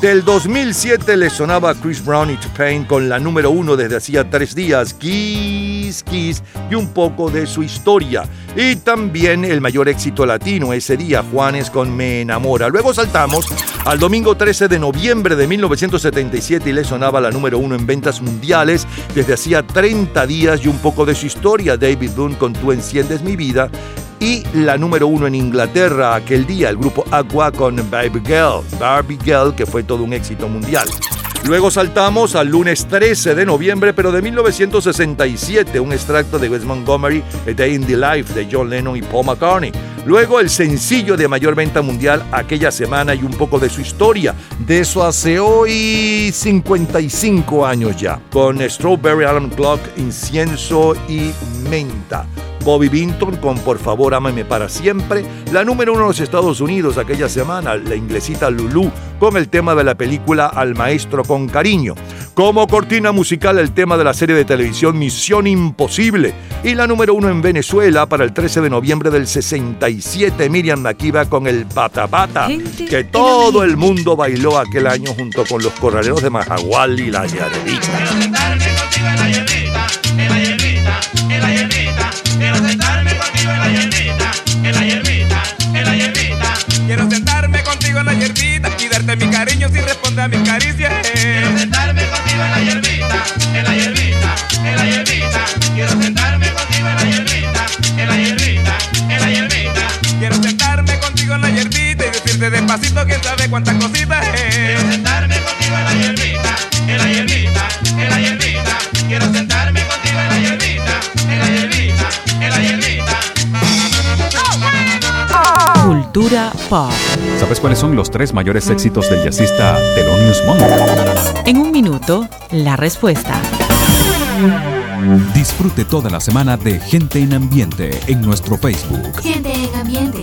Del 2007 le sonaba Chris Brown y T-Pain con la número uno desde hacía tres días, Kiss Kiss, y un poco de su historia. Y también el mayor éxito latino ese día, Juanes con Me Enamora. Luego saltamos al domingo 13 de noviembre de 1977 y le sonaba la número uno en ventas mundiales desde hacía 30 días y un poco de su historia, David Boone con Tú enciendes mi vida y la número uno en Inglaterra aquel día, el grupo Aqua con Baby Girl, Barbie Girl, que fue todo un éxito mundial. Luego saltamos al lunes 13 de noviembre, pero de 1967, un extracto de Wes Montgomery, A Day in the Life de John Lennon y Paul McCartney. Luego el sencillo de mayor venta mundial aquella semana y un poco de su historia. De eso hace hoy 55 años ya, con Strawberry Alarm Clock, Incienso y Menta. Bobby Binton con Por favor ámame para siempre, la número uno en los Estados Unidos aquella semana, la inglesita Lulu con el tema de la película Al Maestro con Cariño. Como cortina musical el tema de la serie de televisión Misión Imposible y la número uno en Venezuela para el 13 de noviembre del 67 Miriam Makiba con el Pata Pata, que todo el mundo bailó aquel año junto con los corraleros de Majagual y la Yarerita. Mi cariño si responde a mis caricias. Quiero sentarme contigo en la hierbita, en la hierbita, en la hierbita. Quiero sentarme contigo en la hierbita, en la hierbita, en la hierbita. Quiero sentarme contigo en la hierbita y decirte despacito quién sabe cuántas cositas. Quiero Cultura pop. ¿Sabes cuáles son los tres mayores éxitos del jazzista Thelonious Monk? En un minuto, la respuesta. Disfrute toda la semana de Gente en Ambiente en nuestro Facebook Gente en ambiente,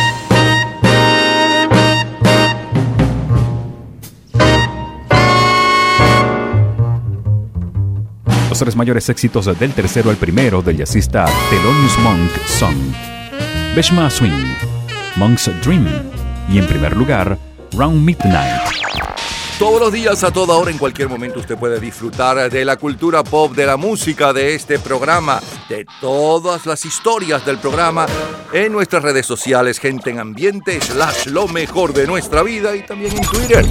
Los tres mayores éxitos del tercero al primero del jazzista Thelonious Monk son Beshma Swing, Monk's Dream y en primer lugar Round Midnight. Todos los días, a toda hora, en cualquier momento, usted puede disfrutar de la cultura pop, de la música, de este programa, de todas las historias del programa en nuestras redes sociales, gente en ambiente, slash lo mejor de nuestra vida y también en Twitter.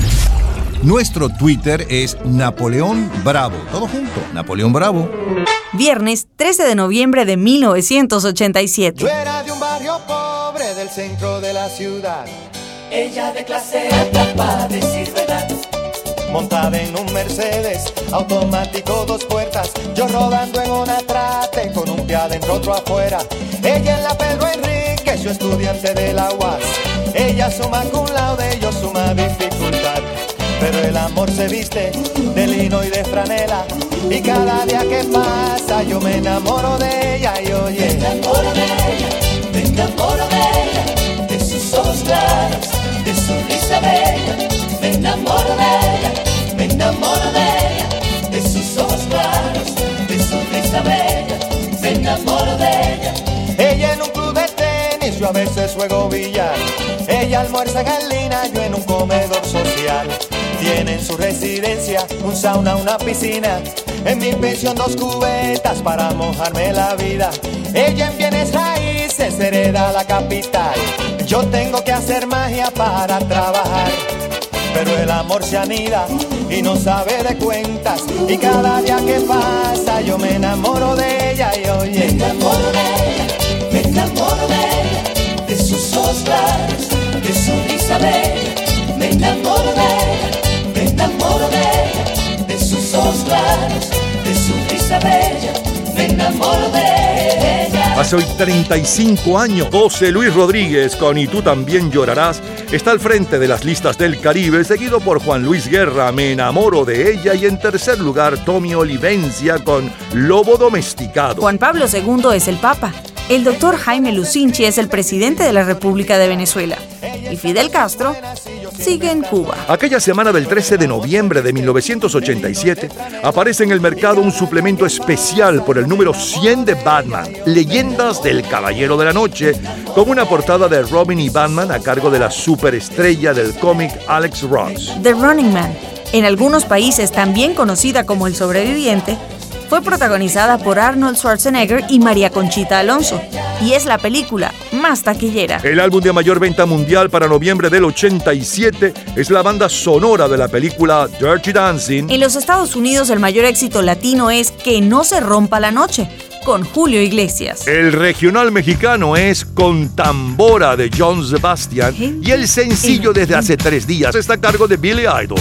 Nuestro Twitter es Napoleón Bravo. Todo junto, Napoleón Bravo. Viernes 13 de noviembre de 1987. Yo era de un barrio pobre del centro de la ciudad. Ella de clase alta para decir verdad. Montada en un Mercedes, automático dos puertas. Yo rodando en una trate con un pie adentro, otro afuera. Ella en la Pedro Enrique, yo estudiante de la UAS. Ella suma cum laude, yo suma dificultad. Pero el amor se viste de lino y de franela. Y cada día que pasa yo me enamoro de ella y oye. Me enamoro de ella, me enamoro de ella, de sus ojos claros, de su risa bella. Me enamoro de ella, me enamoro de ella, de sus ojos claros, de su risa bella. Yo a veces juego billar. Ella almuerza en lina, yo en un comedor social. Tiene en su residencia un sauna, una piscina. En mi pensión dos cubetas para mojarme la vida. Ella en bienes raíces hereda la capital. Yo tengo que hacer magia para trabajar. Pero el amor se anida y no sabe de cuentas. Y cada día que pasa yo me enamoro de ella y oye. Me ella, ella, de sus ojos claros, de su risa bella. Me enamoro de ella, me enamoro de ella, de sus ojos claros, de su risa bella. Me enamoro de ella. Hace hoy 35 años, José Luis Rodríguez con Y tú también llorarás está al frente de las listas del Caribe, seguido por Juan Luis Guerra, Me enamoro de ella, y en tercer lugar Tommy Olivencia con Lobo Domesticado. Juan Pablo II es el Papa. El doctor Jaime Lucinchi es el presidente de la República de Venezuela. Y Fidel Castro sigue en Cuba. Aquella semana del 13 de noviembre de 1987 aparece en el mercado un suplemento especial por el número 100 de Batman, Leyendas del Caballero de la Noche, con una portada de Robin y Batman a cargo de la superestrella del cómic Alex Ross. The Running Man, en algunos países también conocida como El Sobreviviente, fue protagonizada por Arnold Schwarzenegger y María Conchita Alonso, y es la película más taquillera. El álbum de mayor venta mundial para noviembre del 87 es la banda sonora de la película Dirty Dancing. En los Estados Unidos el mayor éxito latino es Que no se rompa la noche, con Julio Iglesias. El regional mexicano es Con Tambora de John Sebastian y el sencillo desde hace tres días está a cargo de Billy Idol.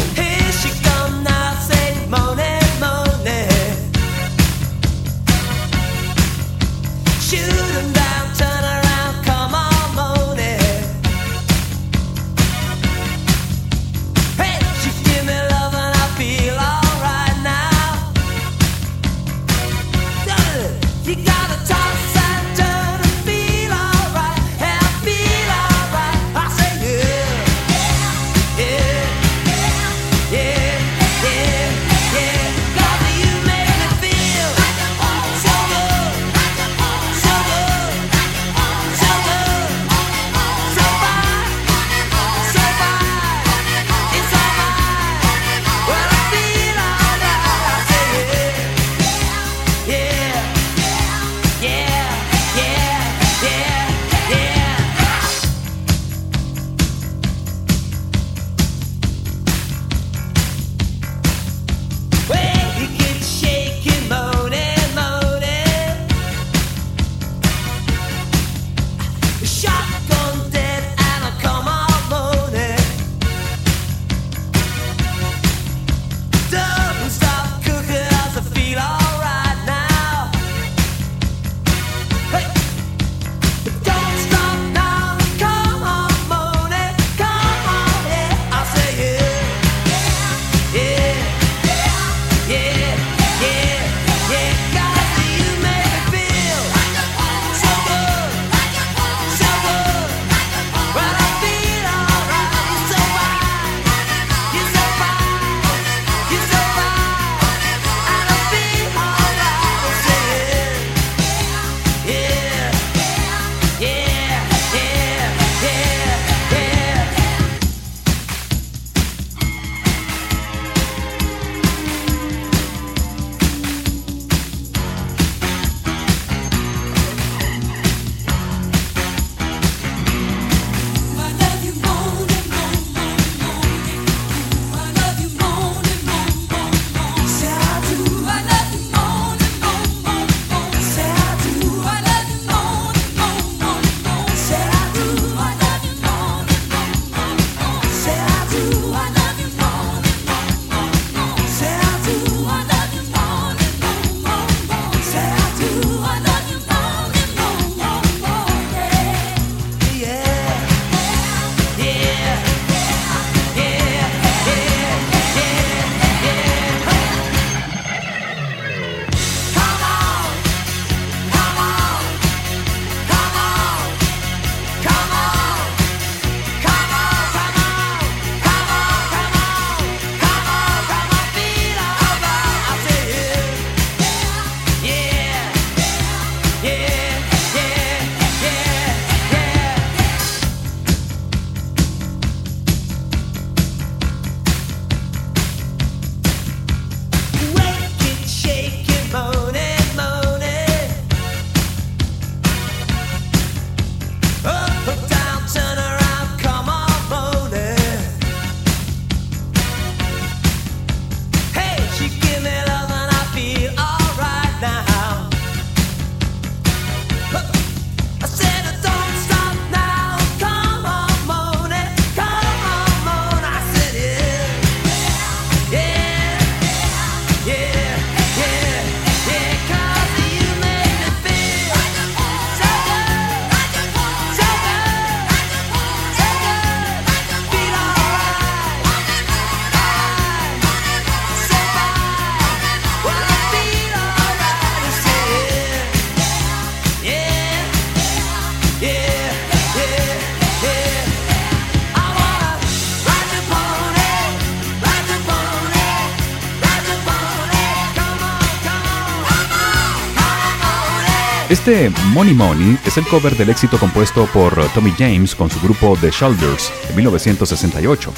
Este Money Money es el cover del éxito compuesto por Tommy James con su grupo The Shoulders en 1968.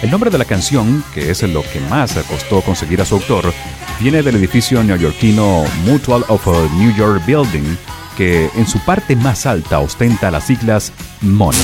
El nombre de la canción, que es lo que más costó conseguir a su autor, viene del edificio neoyorquino Mutual of New York Building, que en su parte más alta ostenta las siglas Money.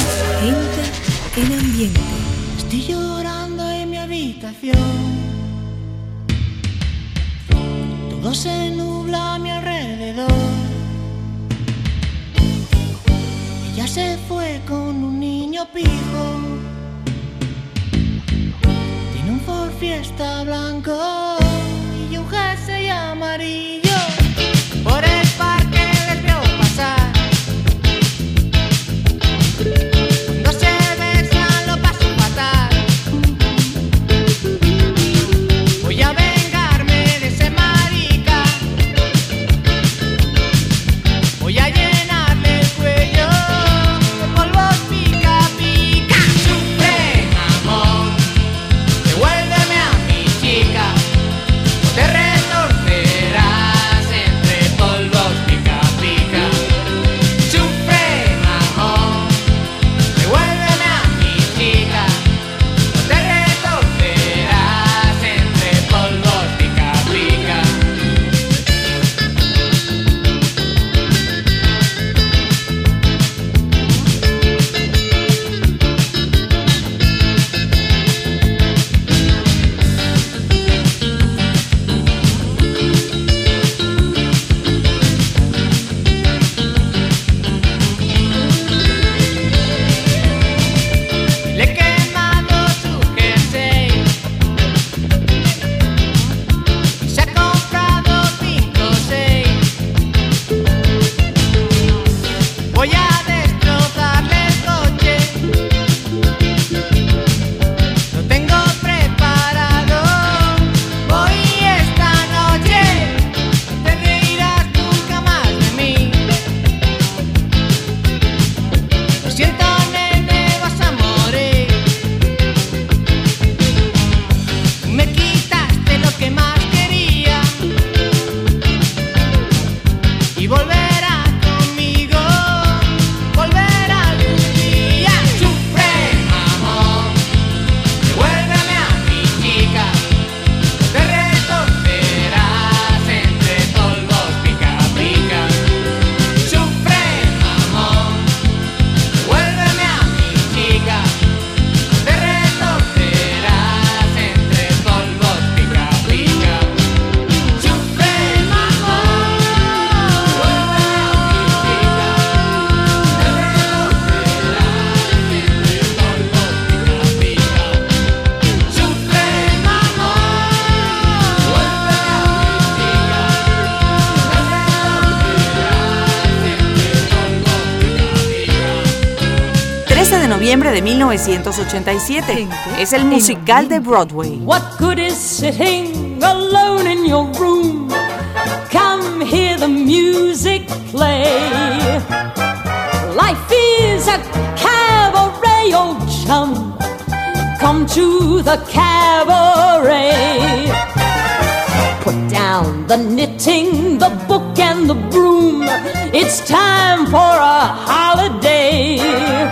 De 1987. Es el musical de Broadway. What good is sitting alone in your room? Come hear the music play. Life is a cabaret, old chum. Come to the cabaret. Put down the knitting, the book, and the broom. It's time for a holiday.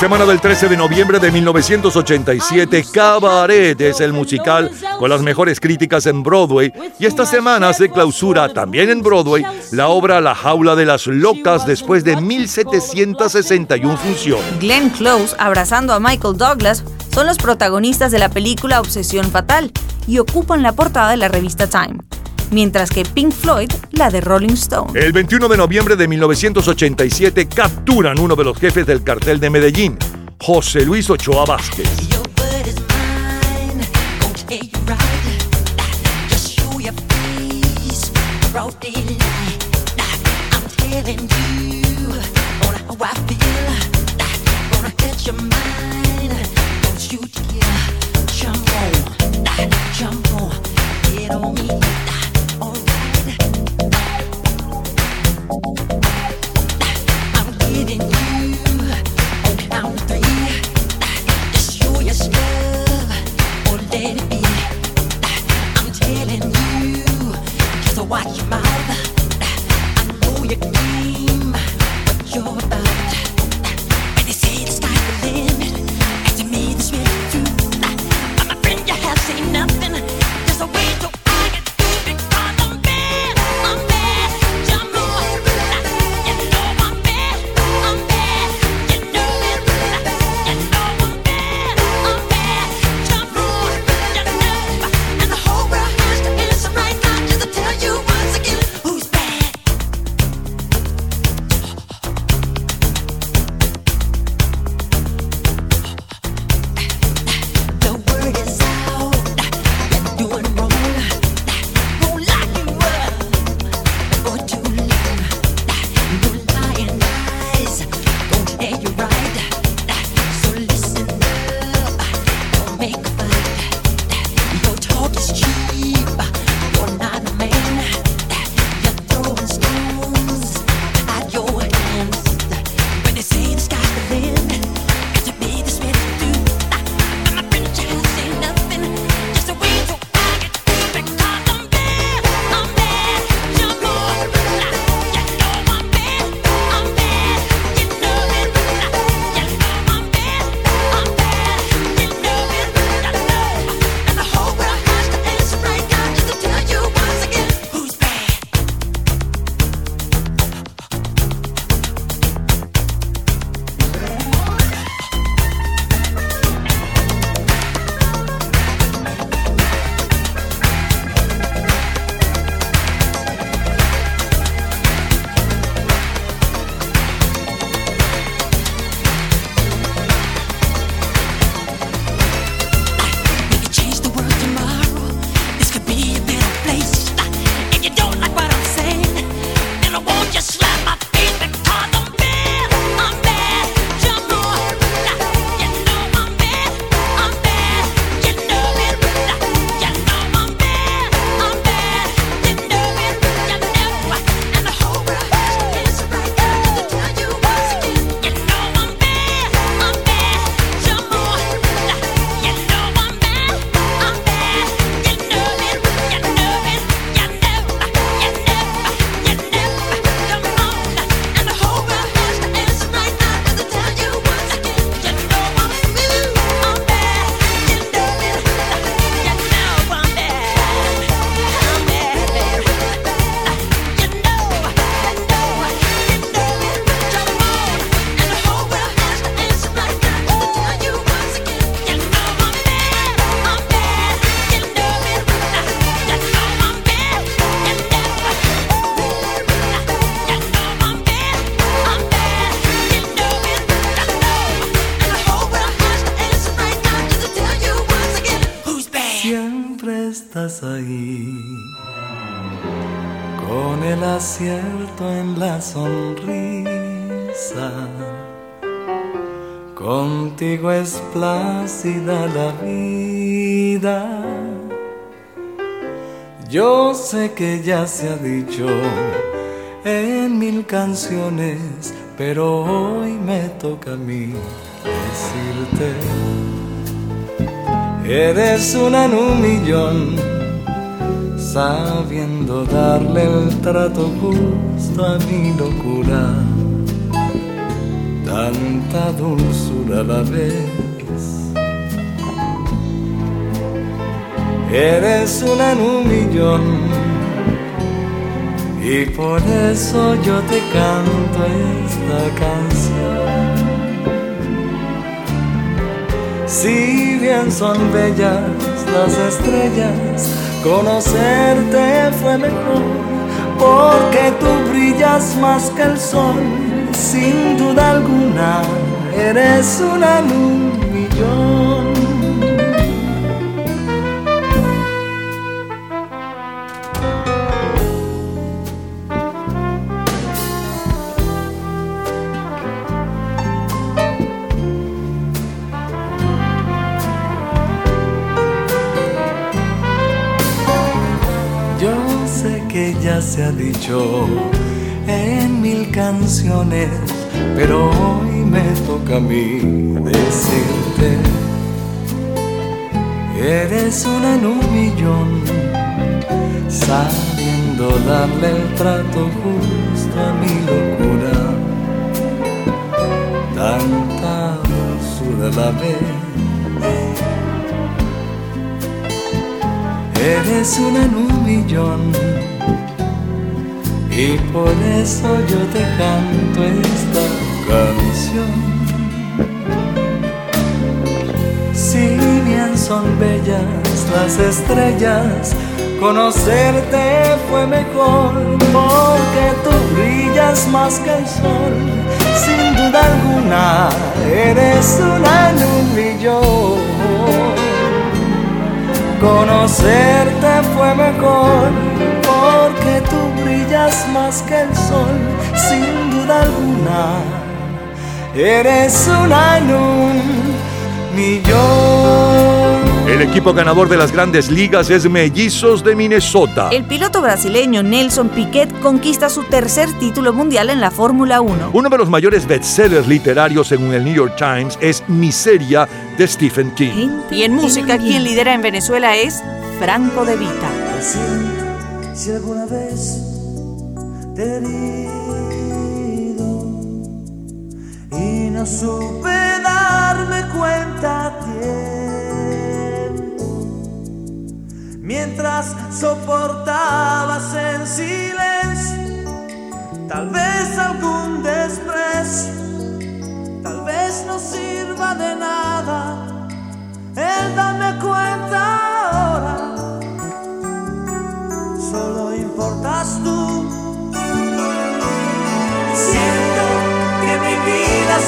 semana del 13 de noviembre de 1987, Cabaret es el musical con las mejores críticas en Broadway y esta semana se clausura también en Broadway la obra La jaula de las locas después de 1761 funciones. Glenn Close, abrazando a Michael Douglas, son los protagonistas de la película Obsesión Fatal y ocupan la portada de la revista Time, mientras que Pink Floyd de Rolling Stone. El 21 de noviembre de 1987 capturan uno de los jefes del cartel de Medellín, José Luis Ochoa Vázquez. fascina la vida. Yo sé que ya se ha dicho en mil canciones, pero hoy me toca a mí decirte, eres una en un millón, sabiendo darle el trato justo a mi locura, tanta dulzura la vez eres una en un millón. Y por eso yo te canto esta canción. Si bien son bellas las estrellas, conocerte fue mejor, porque tú brillas más que el sol, sin duda alguna, eres una en un millón. Se ha dicho en mil canciones, pero hoy me toca a mí decirte, eres una en un millón, sabiendo darle el trato justo a mi locura, tanta dulzura la vez. Eres una en un millón y por eso yo te canto esta canción. Si bien son bellas las estrellas, conocerte fue mejor porque tú brillas más que el sol. Sin duda alguna, eres una en un millón. Conocerte fue mejor brillas más que el sol, sin duda alguna. Eres una en un millón. El equipo ganador de las grandes ligas es Mellizos de Minnesota. El piloto brasileño Nelson Piquet conquista su tercer título mundial en la Fórmula 1. Uno de los mayores bestsellers literarios según el New York Times es Miseria de Stephen King. Y en música, quien lidera en Venezuela es Franco De Vita. Lo siento si alguna vez herido y no supe darme cuenta a tiempo mientras soportabas en silencio tal vez algún desprecio tal vez no sirva de nada el darme cuenta ahora solo importas tú.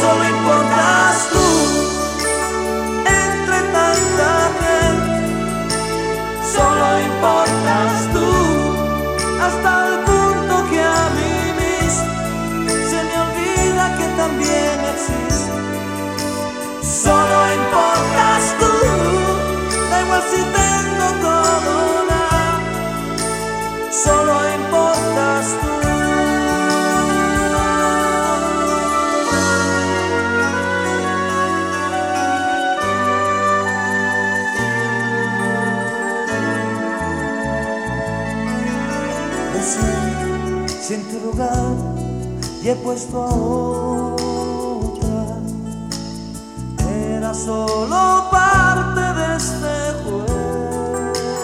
Solo importas tú. Entre tanta gente, solo importas tú. Hasta el punto que a mí mismo se me olvida que también existo. Solo importas tú. Da igual si tengo todo nada solo y he puesto a otra, era solo parte de este juego.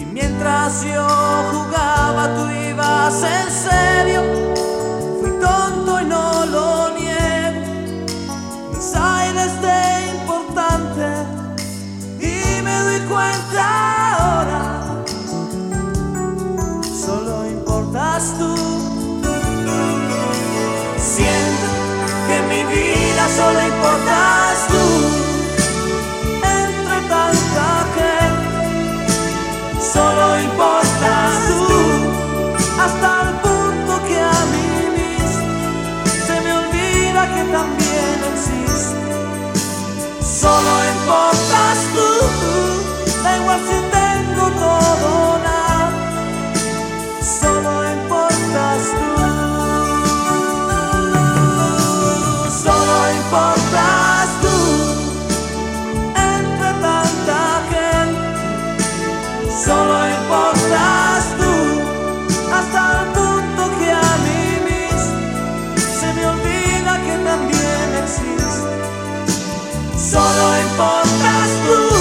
Y mientras yo jugaba, tú ibas en serio. Solo importas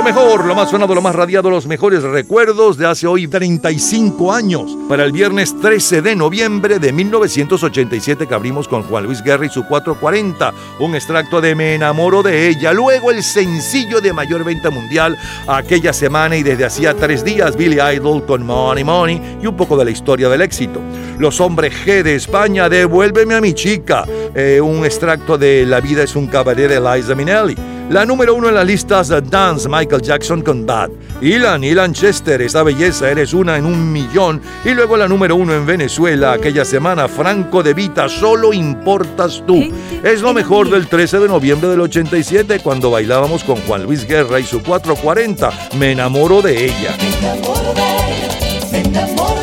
Lo mejor, lo más sonado, lo más radiado, los mejores recuerdos de hace hoy 35 años. Para el viernes 13 de noviembre de 1987 que abrimos con Juan Luis Guerra y su 440, un extracto de Me enamoro de ella. Luego el sencillo de mayor venta mundial aquella semana y desde hacía tres días Billy Idol con Money Money y un poco de la historia del éxito. Los hombres G de España, devuélveme a mi chica. Eh, un extracto de La vida es un cabaret de Liza Minnelli. La número uno en las listas Dance, Michael Jackson con Bad. Ilan, Ilan Chester, esa belleza, eres una en un millón. Y luego la número uno en Venezuela, aquella semana, Franco de Vita, solo importas tú. Es lo mejor del 13 de noviembre del 87, cuando bailábamos con Juan Luis Guerra y su 440. Me enamoro de ella. Me enamoro de ella,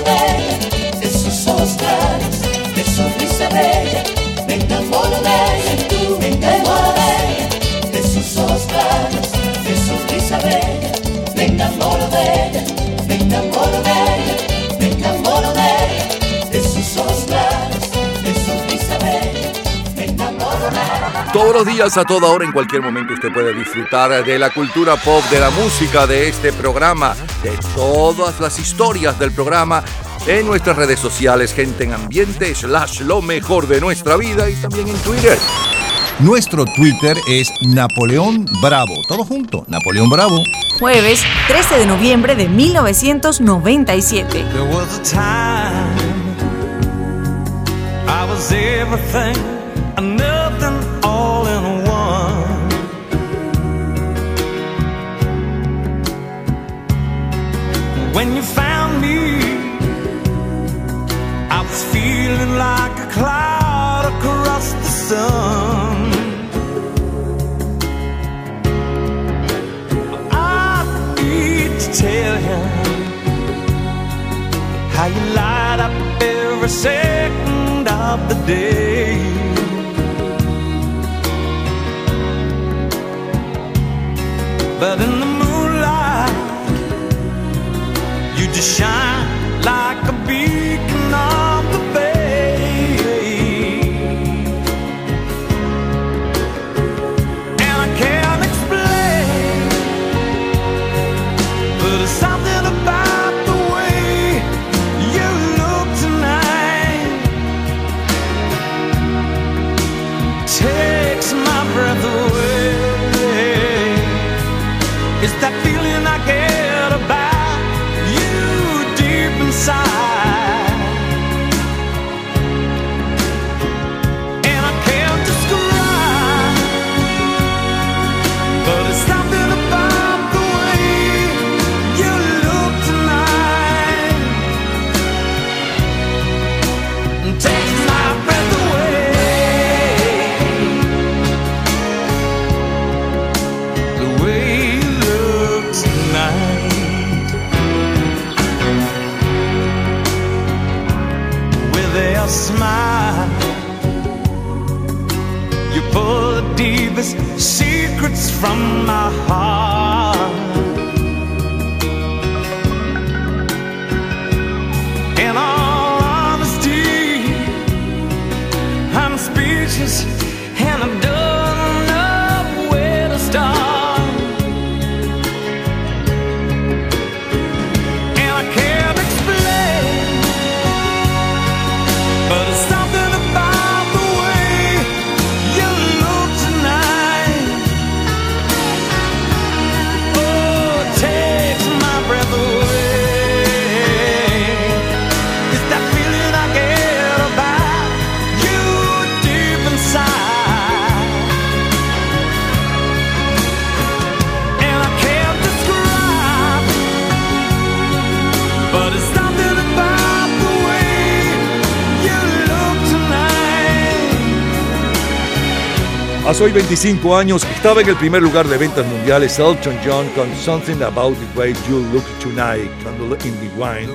Todos los días, a toda hora, en cualquier momento, usted puede disfrutar de la cultura pop, de la música, de este programa, de todas las historias del programa en nuestras redes sociales, gente en ambiente, slash lo mejor de nuestra vida y también en Twitter. Nuestro Twitter es Napoleón Bravo. Todo junto, Napoleón Bravo. Jueves 13 de noviembre de 1997. There was a time I was everything When you found me, I was feeling like a cloud across the sun. I need to tell you how you light up every second of the day. But in the just shine like a from my Hace hoy 25 años estaba en el primer lugar de ventas mundiales Elton John con Something About the Way You Look Tonight, Candle in the Wine,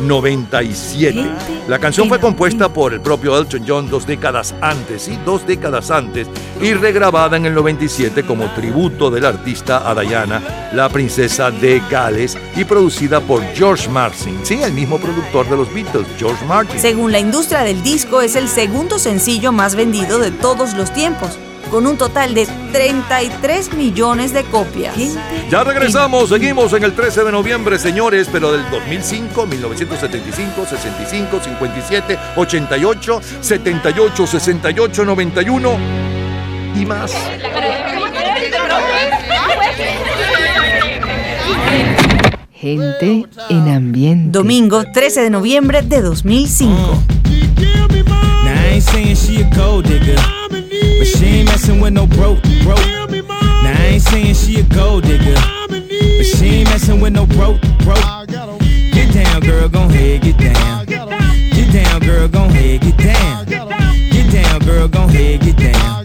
1997. La canción fue compuesta por el propio Elton John dos décadas antes, sí, dos décadas antes, y regrabada en el 97 como tributo del artista a Diana, la princesa de Gales, y producida por George Martin, sí, el mismo productor de los Beatles, George Martin. Según la industria del disco, es el segundo sencillo más vendido de todos los tiempos, con un total de 33 millones de copias. Ya regresamos, seguimos en el 13 de noviembre, señores, pero del 2005, 1975, 65, 57, 88, 78, 68, 91 y más. Gente en ambiente. Domingo 13 de noviembre de 2005. Now But she ain't messing with no broke, broke. Now I ain't saying she a gold digger. But she ain't messing with no broke, broke. Get down, girl, gon' head, get down. Get down, girl, gon' head, get down. Get down, girl, gon' head, get down.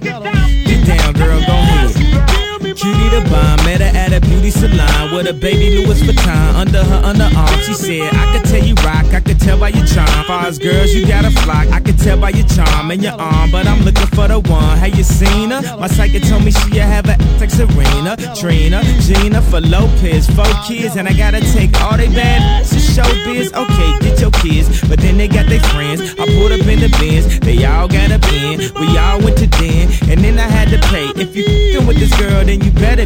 Met her at a beauty salon with a baby Louis Vuitton under her underarm. She said, I could tell you rock, I could tell by your charm. Far as girls, you got a flock, I could tell by your charm and your arm. But I'm looking for the one. Have you seen her? My psychic told me she have a like Serena, Trina, Gina for Lopez, four kids, and I gotta take all they bad to showbiz. Okay, get your kids, but then they got their friends. I pulled up in the bins, they all got a bin. We all went to den, and then I had to pay. If you fing with this girl, then you better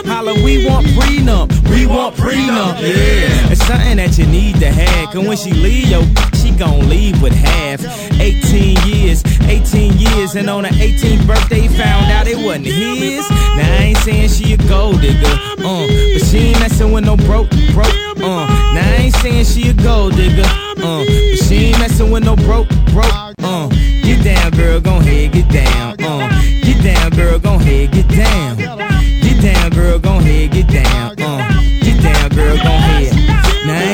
holla, we want prenup. We want prenup. Yeah. It's something that you need to have. Cause when she leave, yo, she gon' leave with half. 18 years, 18 years, and on her 18th birthday, found out it wasn't his. Now I ain't saying she a gold digger, uh, but she ain't messing with no broke, broke, uh. Now I ain't saying she a gold digger, uh, but she ain't messing with no broke, broke, uh. Get down, girl, gon' head, get down, uh. Get down, girl, gon' head, get down. Girl, gon' head, get down, uh. Get down, girl, gon' head.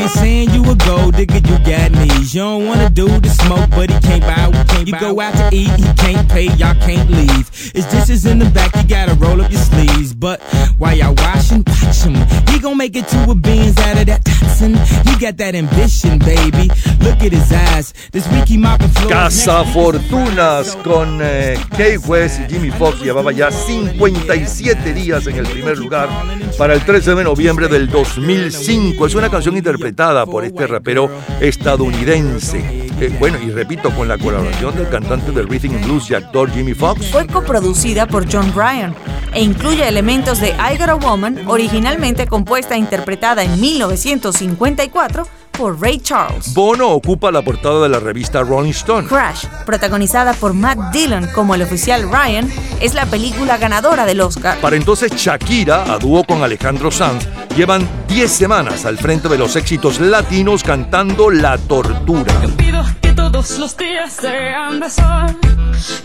Now I ain't saying you a gold digger, you got knees. You don't wanna do the smoke, but he can't buy. We can't you go out to eat, he can't pay, y'all can't leave. His dishes in the back, you gotta roll up your sleeves. But while y'all washing, watch him. He gon' make it to a beans out of that toxin. He got that ambition, baby. Look at his eyes. This week he mopping floors. Casa Fortunas con eh, Kay West y Jimmy Fox llevaba ya 57 días en el primer lugar para el 13 de noviembre del 2005. Es una canción interpretada por este rapero estadounidense. Eh, bueno, y repito, con la colaboración del cantante del rhythm and blues y actor Jimmy Fox. Fue coproducida por John Bryan e incluye elementos de I Got a Woman, originalmente compuesta e interpretada en 1954 por Ray Charles. Bono ocupa la portada de la revista Rolling Stone. Crash, protagonizada por Matt Dillon como el oficial Ryan, es la película ganadora del Oscar. Para entonces Shakira, a dúo con Alejandro Sanz, llevan 10 semanas al frente de los éxitos latinos cantando La Tortura. Pido que todos los días sean de sol.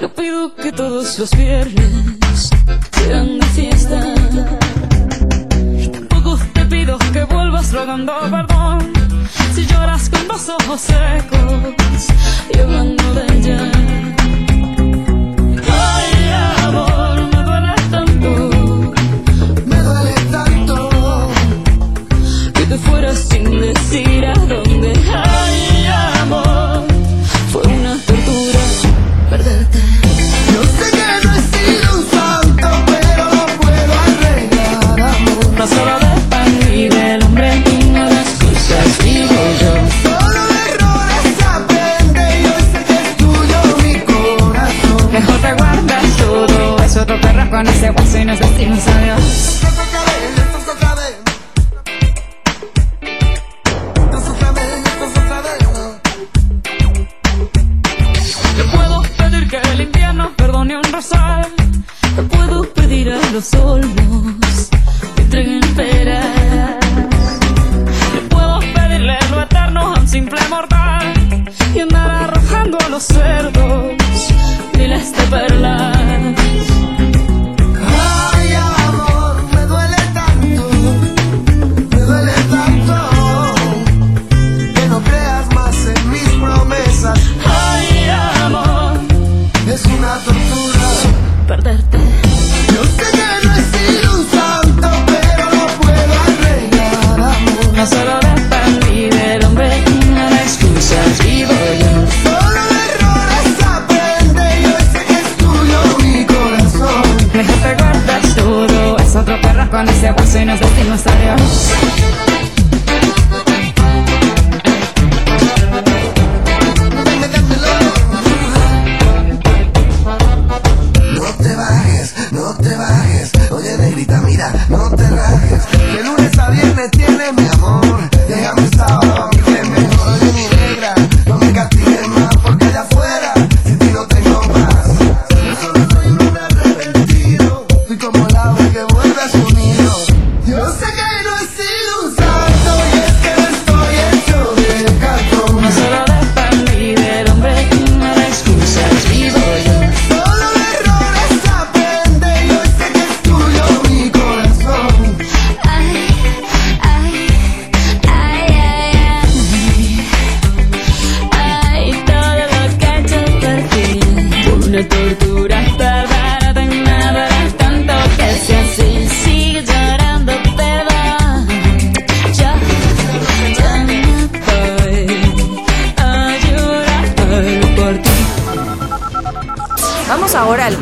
Yo pido que todos los viernes sean de fiesta. Tampoco te pido que vuelvas rogando perdón. Lloras con los ojos secos hablando de ella. Ay, amor, me duele tanto. Me duele tanto. Que te fueras sin decir a dónde. Ay, con ese guaso y nos decimos adiós. Te puedo pedir que el invierno perdone un rosal. Te puedo pedir a los olmos que entreguen peras. Te puedo pedirle lo eterno a un simple mortal y andar arrojando a los cerdos de la esta perla. Salió. No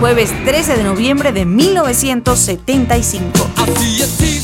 jueves 13 de noviembre de 1975.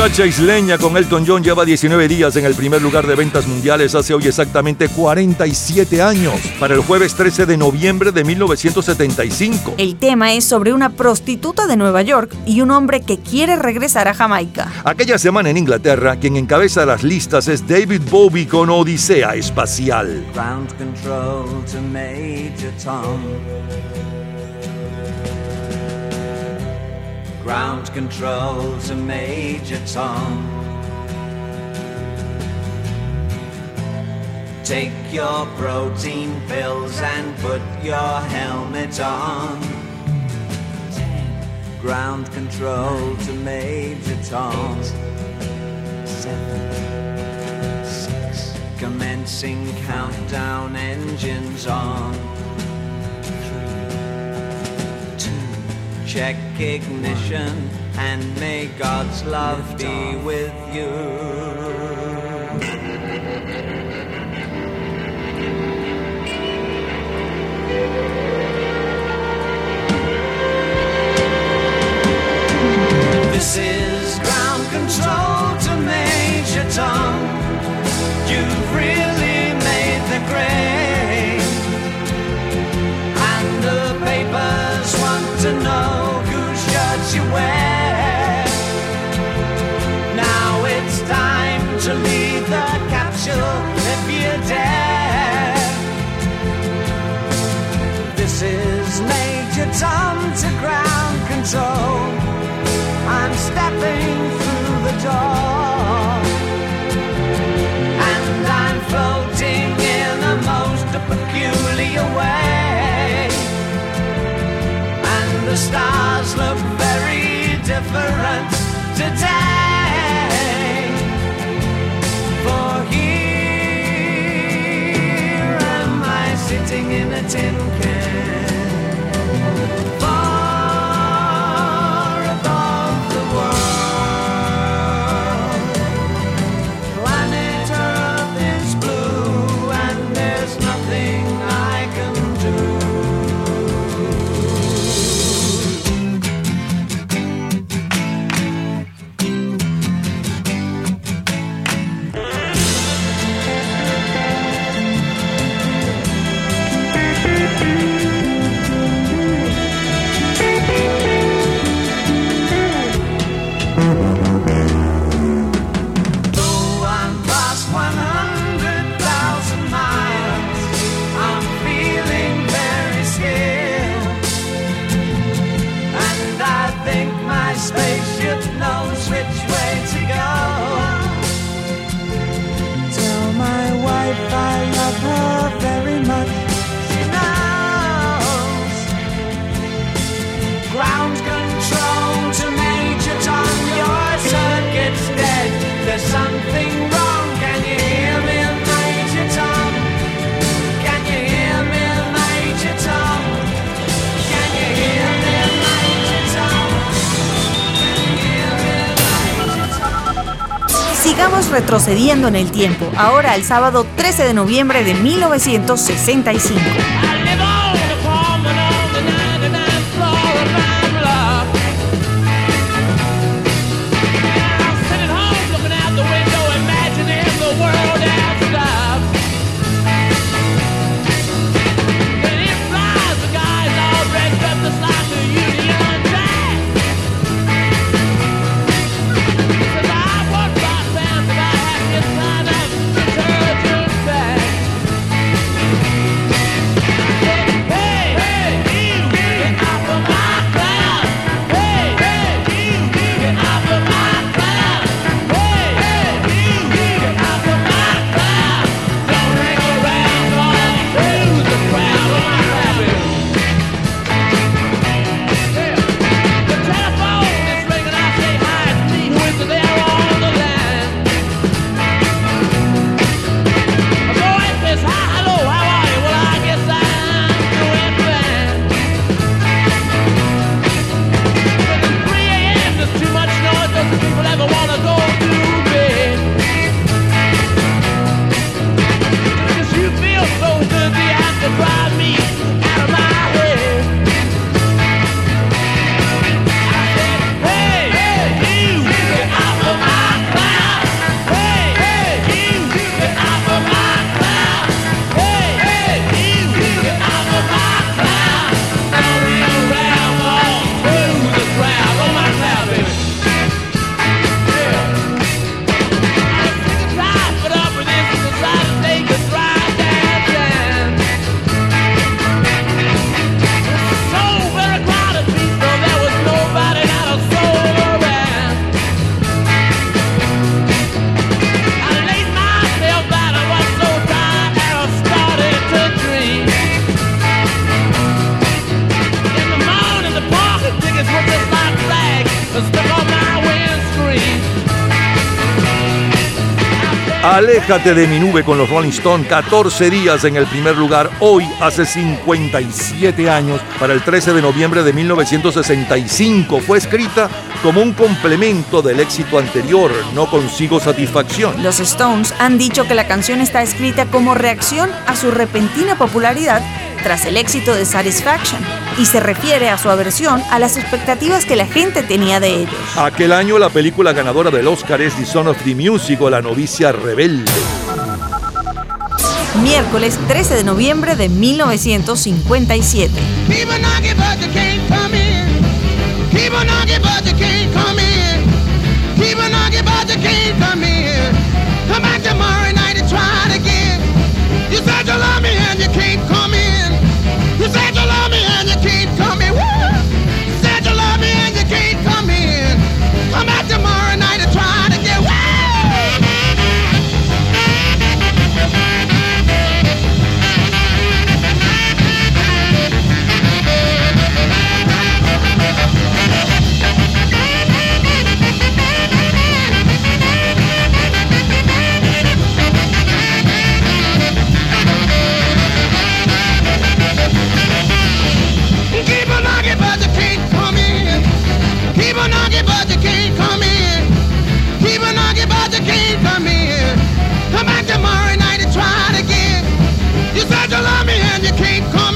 Muchacha isleña con Elton John lleva 19 días en el primer lugar de ventas mundiales hace hoy exactamente 47 años, para el jueves 13 de noviembre de 1975. El tema es sobre una prostituta de Nueva York y un hombre que quiere regresar a Jamaica. Aquella semana en Inglaterra, quien encabeza las listas es David Bowie con Odisea Espacial. Ground control to Major Tom. Ground control to Major Tom. Take your protein pills and put your helmet on. Ground control to Major Tom. Seven, six. Commencing countdown engines on. Three, two. Check ignition and may God's love be with you. This is ground control I'm stepping through the door. And I'm floating in a most peculiar way. And the stars look very different today. For here am I sitting in a tin can. Retrocediendo en el tiempo, ahora al sábado 13 de noviembre de 1965. Aléjate de mi nube con los Rolling Stones, 14 días en el primer lugar, hoy hace 57 años, para el 13 de noviembre de 1965. Fue escrita como un complemento del éxito anterior, No consigo satisfacción. Los Stones han dicho que la canción está escrita como reacción a su repentina popularidad tras el éxito de Satisfaction y se refiere a su aversión a las expectativas que la gente tenía de ellos. Aquel año la película ganadora del Oscar es The Son of the Music o La novicia rebelde. Miércoles 13 de noviembre de 1957. People knocking, but they can't come in. People knocking, but they can't come in. People knocking, but they can't come in. Come back tomorrow night and try it again. You said you love me and you can't come in. You said you love me and you can't come in. Woo! Keep on knocking, but you can't come in. Keep on knocking, but you can't come in. Come back tomorrow night and try it again. You said you love me and you can't come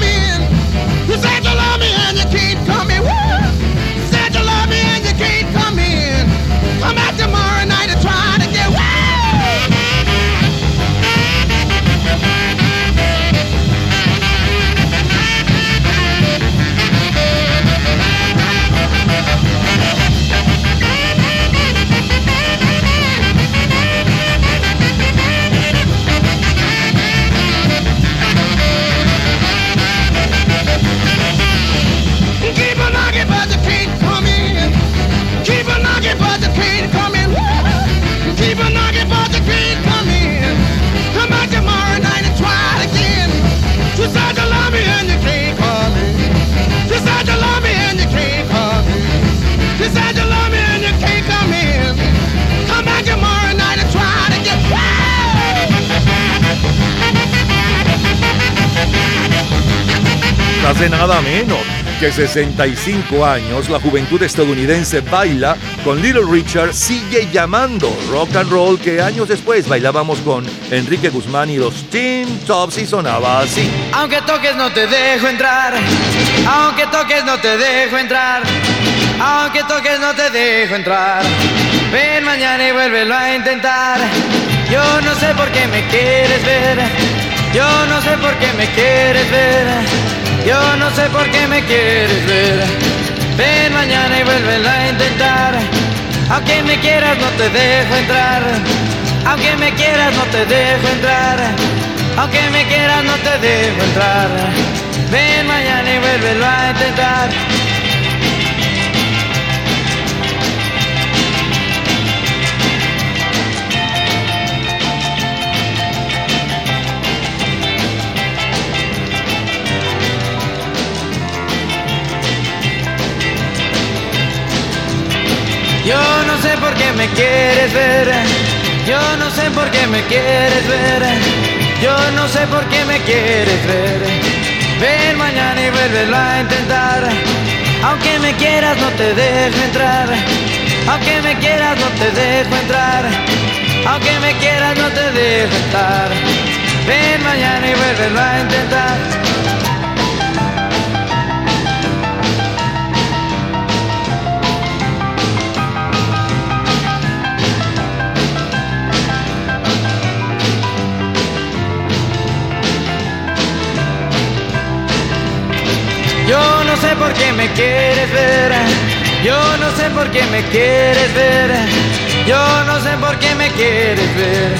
Nada menos que 65 años, la juventud estadounidense baila con Little Richard, sigue llamando rock and roll que años después bailábamos con Enrique Guzmán y los Teen Tops y sonaba así. Aunque toques no te dejo entrar, aunque toques no te dejo entrar, aunque toques no te dejo entrar. Ven mañana y vuélvelo a intentar. Yo no sé por qué me quieres ver, yo no sé por qué me quieres ver, yo no sé por qué me quieres ver. Ven mañana y vuélvelo a intentar. Aunque me quieras no te dejo entrar, aunque me quieras no te dejo entrar. Aunque me quieras no te dejo entrar Ven mañana y vuélvelo a intentar Yo no sé por qué me quieres ver. Yo no sé por qué me quieres ver. Yo no sé por qué me quieres ver. Ven mañana y vuélvelo a intentar. Aunque me quieras no te dejo entrar. Aunque me quieras no te dejo entrar. Aunque me quieras no te dejo entrar. Ven mañana y vuélvelo a intentar no sé por qué me quieres ver. Yo no sé por qué me quieres ver. Yo no sé por qué me quieres ver.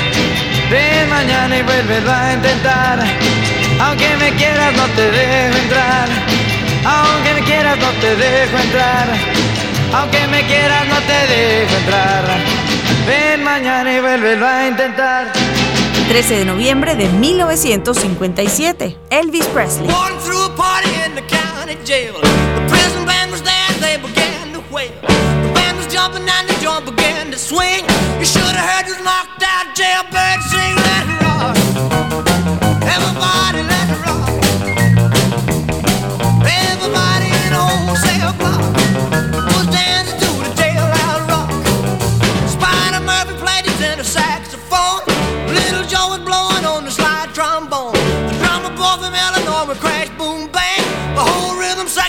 Ven mañana y vuélvelo a intentar. Aunque me quieras no te dejo entrar. Aunque me quieras no te dejo entrar. Aunque me quieras no te dejo entrar. Ven mañana y vuélvelo a intentar. 13 de noviembre de 1957. Elvis Presley. Jail. The prison band was there they began to wail. The band was jumping and the joint began to swing. You should have heard this knocked out jailbird sing, let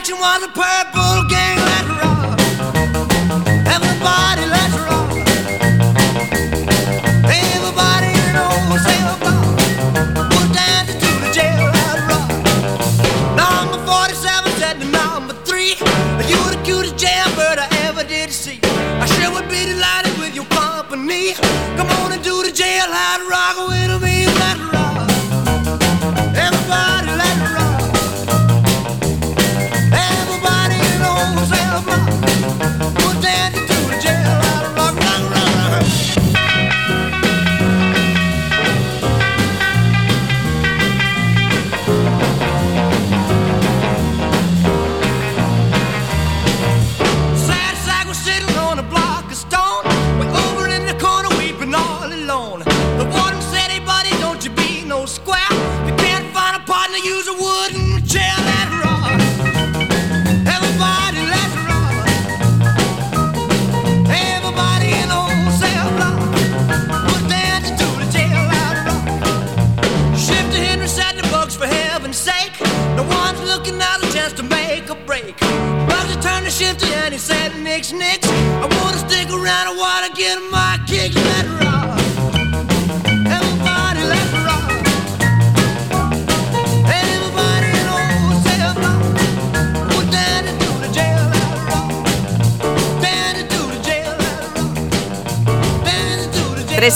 rhythm section was a purple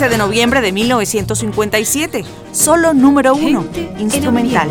13 de noviembre de 1957. Solo número uno. Instrumental.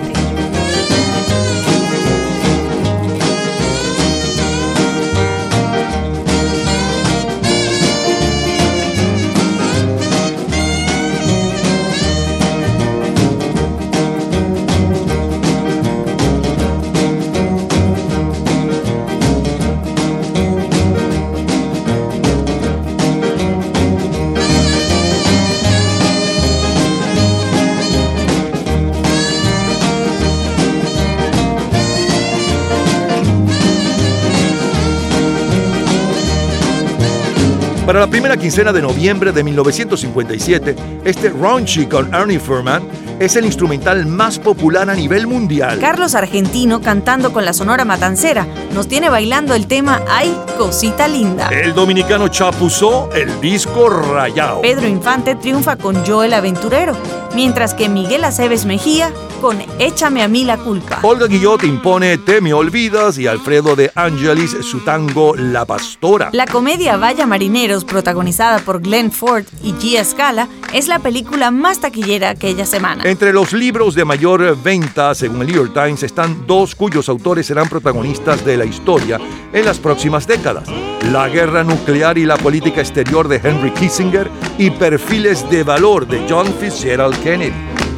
Para la primera quincena de noviembre de 1957, este Raunchy con Ernie Furman es el instrumental más popular a nivel mundial. Carlos Argentino cantando con la Sonora Matancera nos tiene bailando el tema Ay, cosita linda. El dominicano chapuzó el disco rayado. Pedro Infante triunfa con Joel Aventurero, mientras que Miguel Aceves Mejía con Échame a mí la culpa. Olga Guillot impone Te me olvidas y Alfredo de Angelis su tango La Pastora. La comedia Vaya Marineros, protagonizada por Glenn Ford y Gia Scala, es la película más taquillera aquella semana. Entre los libros de mayor venta, según el New York Times, están dos cuyos autores serán protagonistas de la historia en las próximas décadas. La guerra nuclear y la política exterior de Henry Kissinger y Perfiles de valor de John Fitzgerald Kennedy.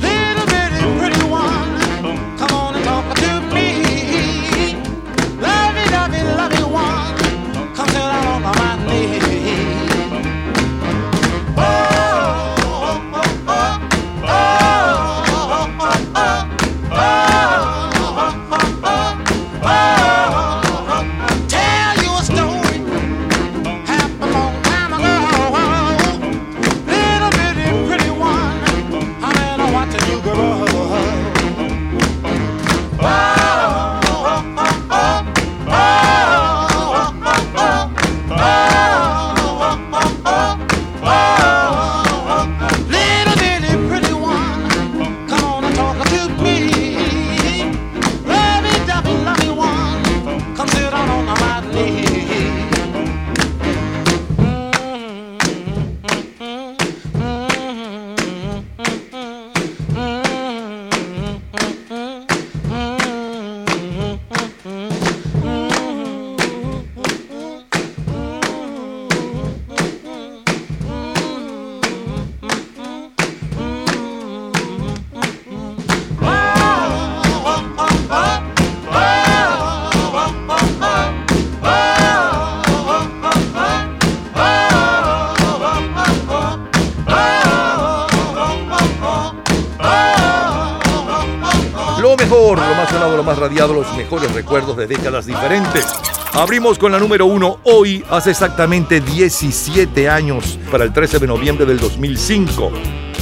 Abrimos con la número uno hoy, hace exactamente 17 años, para el 13 de noviembre del 2005.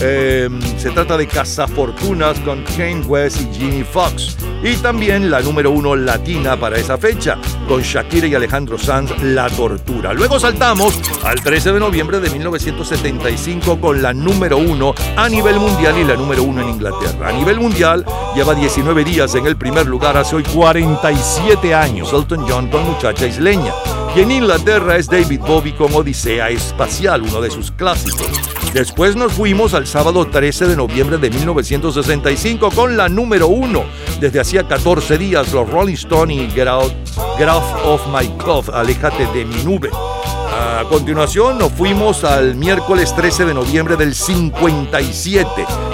Eh, se trata de Cazafortunas con Kane West y Jimmy Fox. Y también la número uno latina para esa fecha, con Shakira y Alejandro Sanz, La Tortura. Luego saltamos al 13 de noviembre de 1975 con la número uno a nivel mundial y la número uno en Inglaterra. A nivel mundial lleva 19 días en el primer lugar hace hoy 47 años. Elton John con Muchacha Isleña. Y en Inglaterra es David Bowie con Odisea Espacial, uno de sus clásicos. Después nos fuimos al sábado 13 de noviembre de 1965 con la número uno. Desde hacía 14 días, los Rolling Stones y Get of My Cloth, Aléjate de mi nube. A continuación nos fuimos al miércoles 13 de noviembre del 57.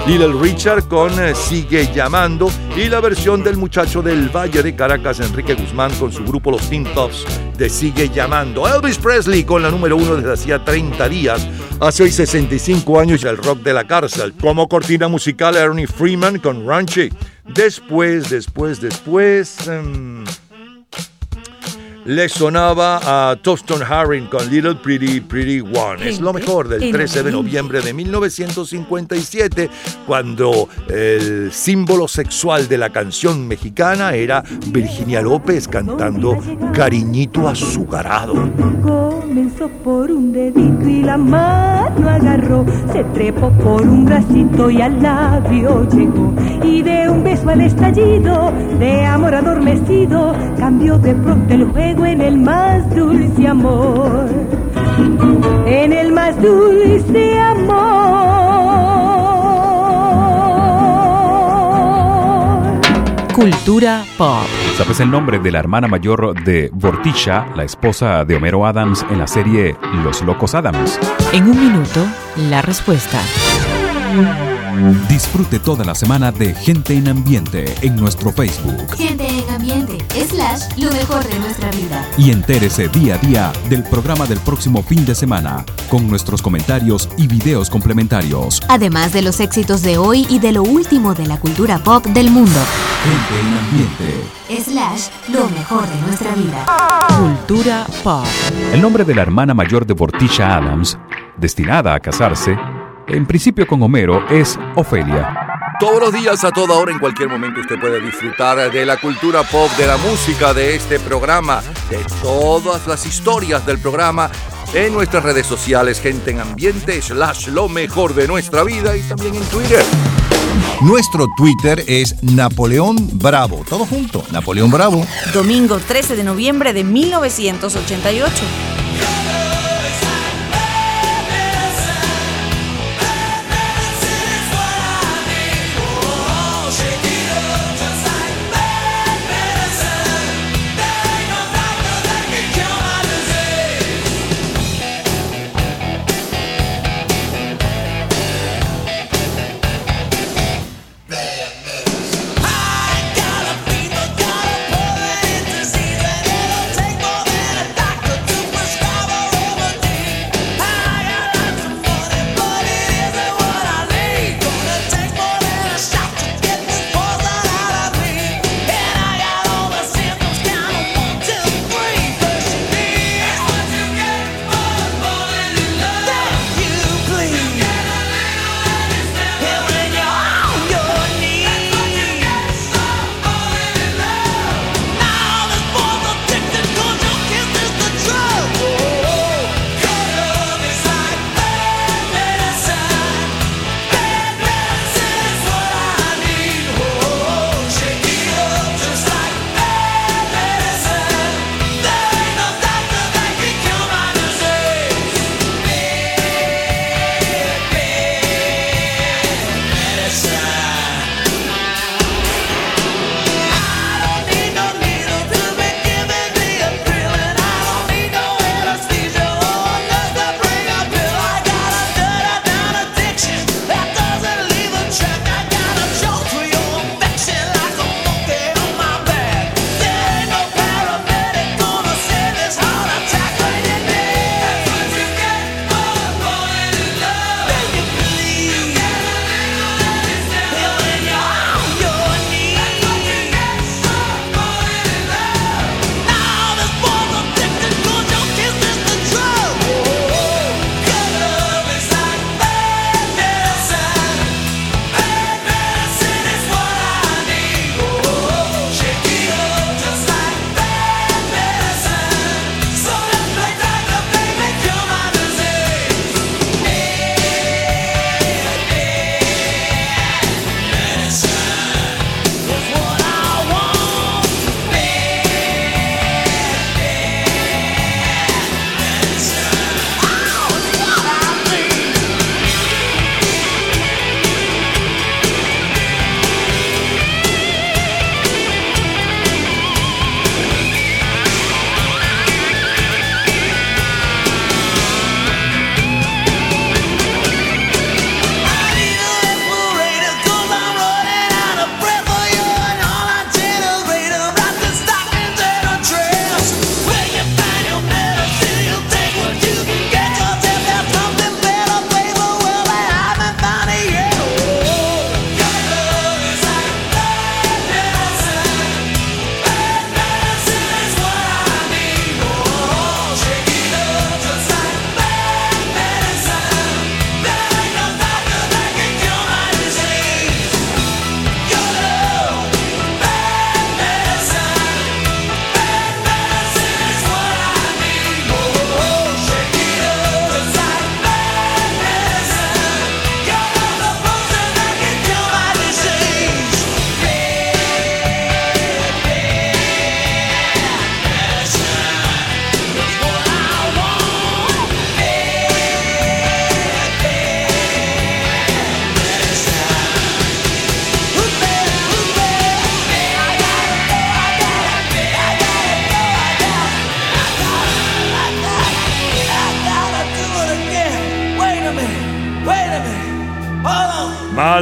Little Richard con eh, Sigue Llamando y la versión del muchacho del Valle de Caracas, Enrique Guzmán, con su grupo Los Teen Tops de Sigue Llamando. Elvis Presley con la número uno desde hacía 30 días. Hace hoy 65 años el rock de la cárcel. Como cortina musical Ernie Freeman con Ranchi. Después, después, después... em, le sonaba a Toston Harring con Little Pretty Pretty One. Es lo mejor del 13 de noviembre de 1957, cuando el símbolo sexual de la canción mexicana era Virginia López cantando Cariñito Azucarado. Comenzó por un dedito y la mano agarró, se trepó por un bracito y al labio llegó. Y de un beso al estallido, de amor adormecido, cambió de pronto el juego en el más dulce amor. En el más dulce amor. Cultura pop. ¿Sabes el nombre de la hermana mayor de Vortisha, la esposa de Homero Adams en la serie Los Locos Adams? En un minuto, la respuesta. Disfrute toda la semana de Gente en Ambiente en nuestro Facebook Gente en ambiente, slash, lo mejor de nuestra vida. y entérese día a día del programa del próximo fin de semana con nuestros comentarios y videos complementarios. Además de los éxitos de hoy y de lo último de la cultura pop del mundo. Gente en Ambiente. Slash, lo mejor de nuestra vida. Cultura pop. El nombre de la hermana mayor de Vortisha Adams, destinada a casarse, en principio con Homero, es Ofelia. Todos los días, a toda hora, en cualquier momento, usted puede disfrutar de la cultura pop, de la música, de este programa, de todas las historias del programa en nuestras redes sociales, gente en ambiente, slash lo mejor de nuestra vida y también en Twitter. Nuestro Twitter es Napoleón Bravo. Todo junto, Napoleón Bravo. Domingo 13 de noviembre de 1988.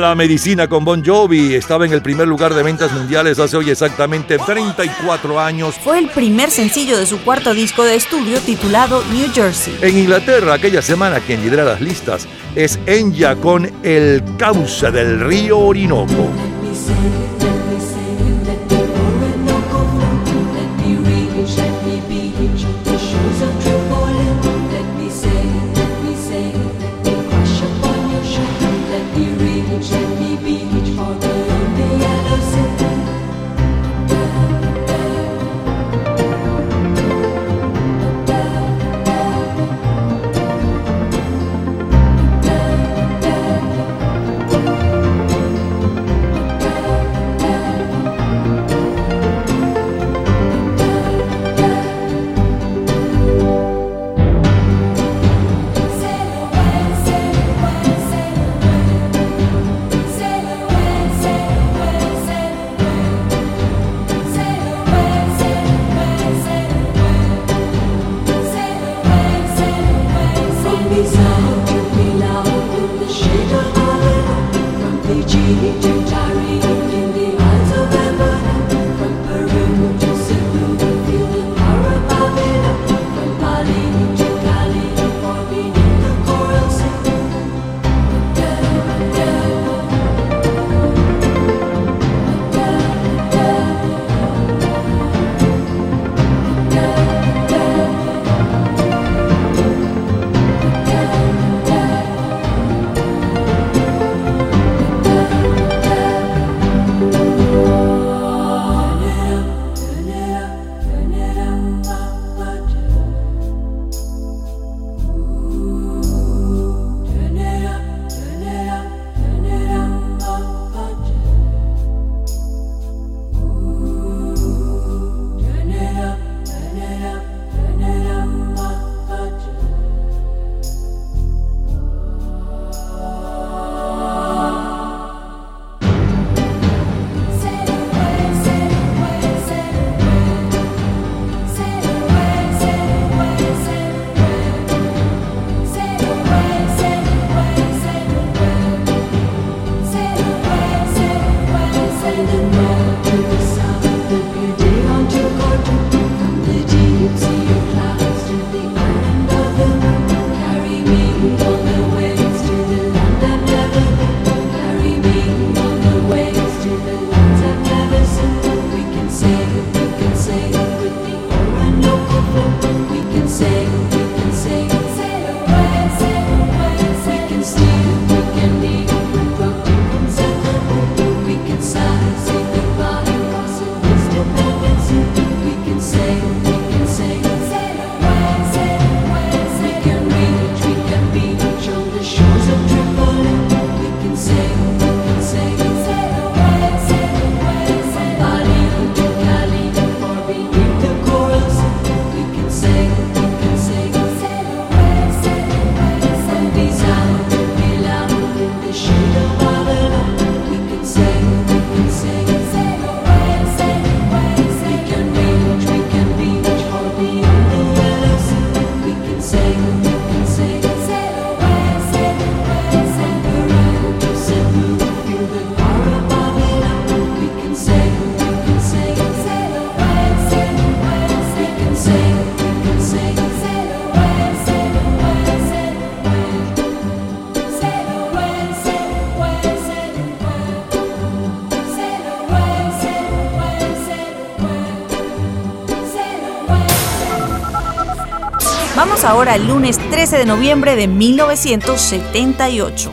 Mala Medicina con Bon Jovi estaba en el primer lugar de ventas mundiales hace hoy exactamente 34 años. Fue el primer sencillo de su cuarto disco de estudio titulado New Jersey. En Inglaterra, aquella semana quien lidera las listas es Enya con El Cauce del Río Orinoco. Ahora al lunes 13 de noviembre de 1978.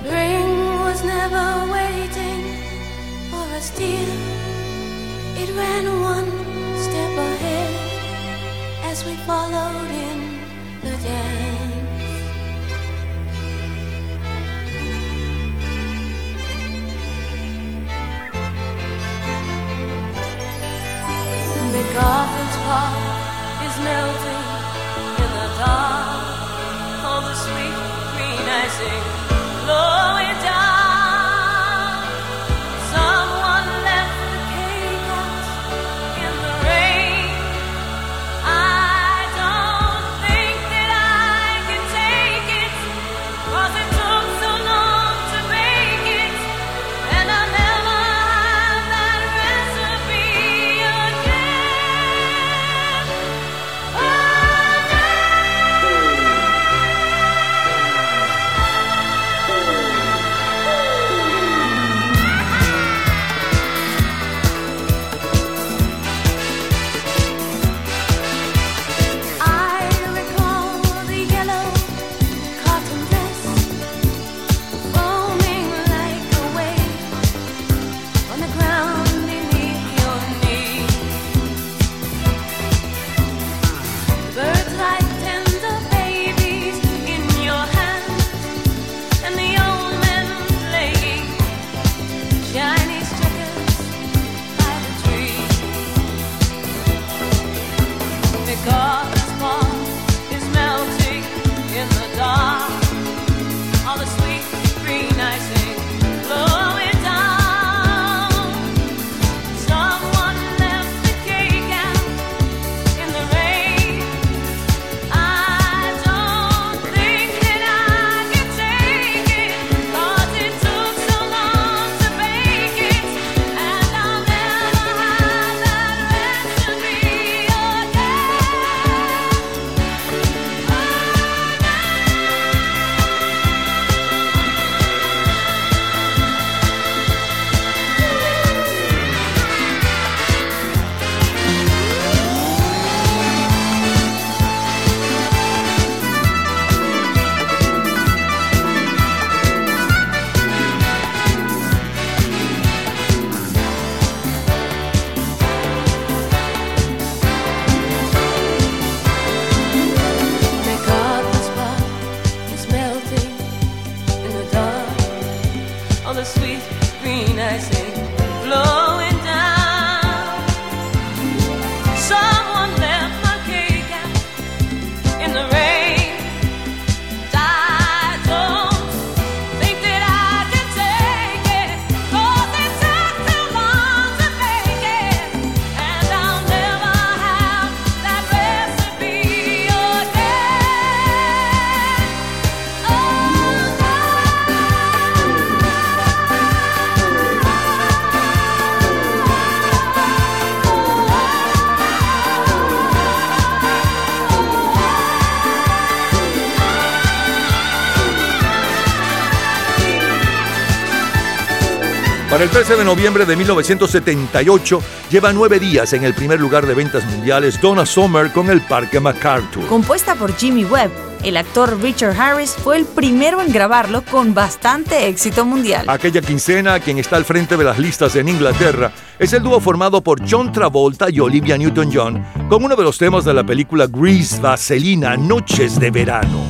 El 13 de noviembre de 1978, lleva nueve días en el primer lugar de ventas mundiales Donna Summer con el Parque MacArthur. Compuesta por Jimmy Webb, el actor Richard Harris fue el primero en grabarlo con bastante éxito mundial. Aquella quincena, quien está al frente de las listas en Inglaterra, es el dúo formado por John Travolta y Olivia Newton-John, con uno de los temas de la película Grease Vaselina, Noches de Verano.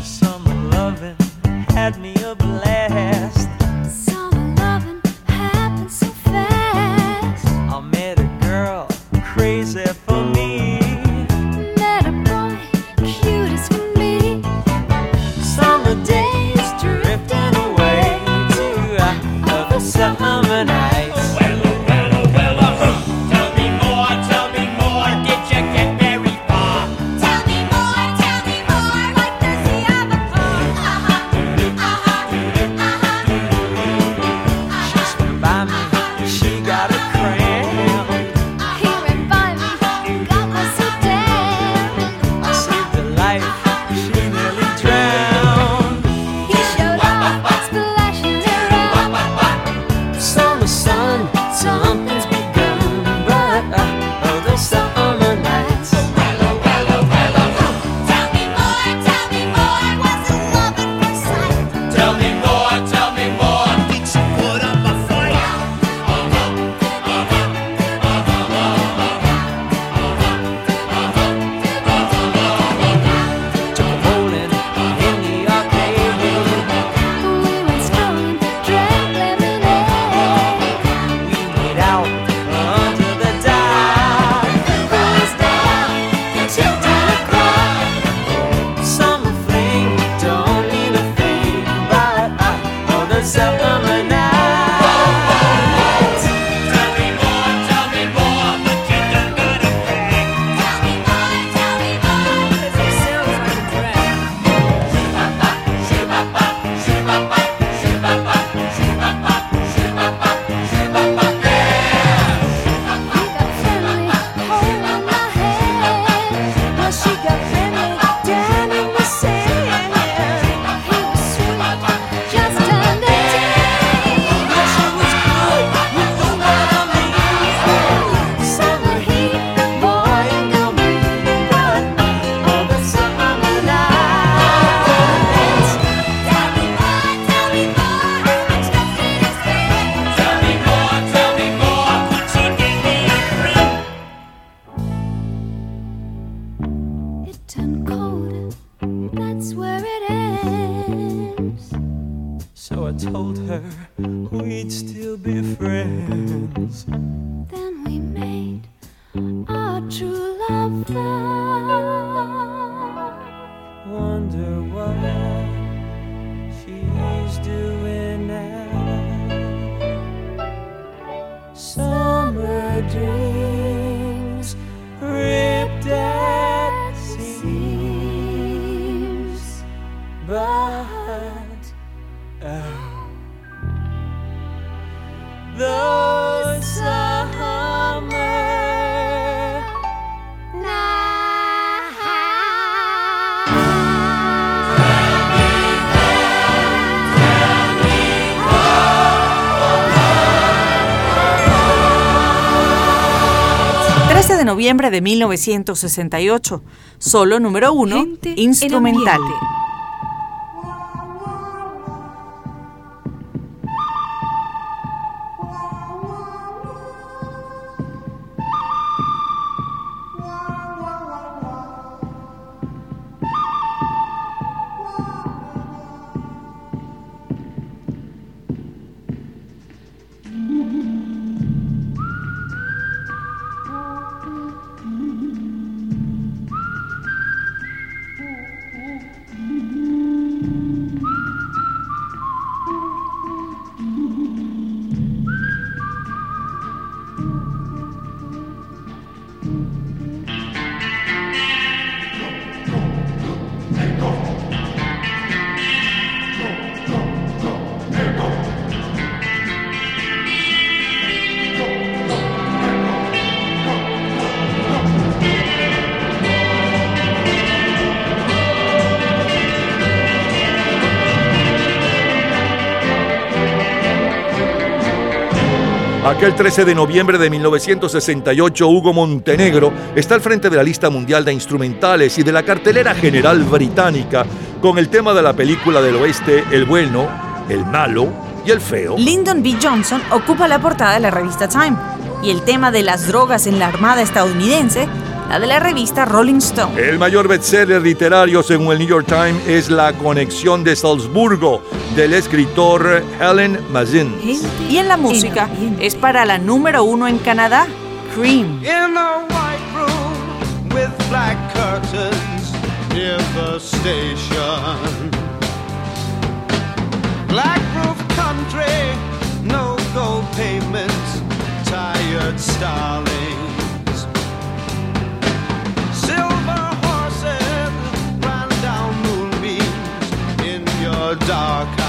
doing now. Summer dreams. de 1968, solo número uno, instrumental. Aquel 13 de noviembre de 1968, Hugo Montenegro está al frente de la lista mundial de instrumentales y de la cartelera general británica con el tema de la película del oeste El bueno, el malo y el feo. Lyndon B. Johnson ocupa la portada de la revista Time y el tema de las drogas en la Armada estadounidense, la de la revista Rolling Stone. El mayor bestseller literario según el New York Times es La conexión de Salzburgo del escritor Helen Mazin. Y en la música es para la número uno en Canadá, Cream. In a white room with black curtains near the station. Black roof country, no gold payments, tired starlings. Silver horses ran down moonbeams in your dark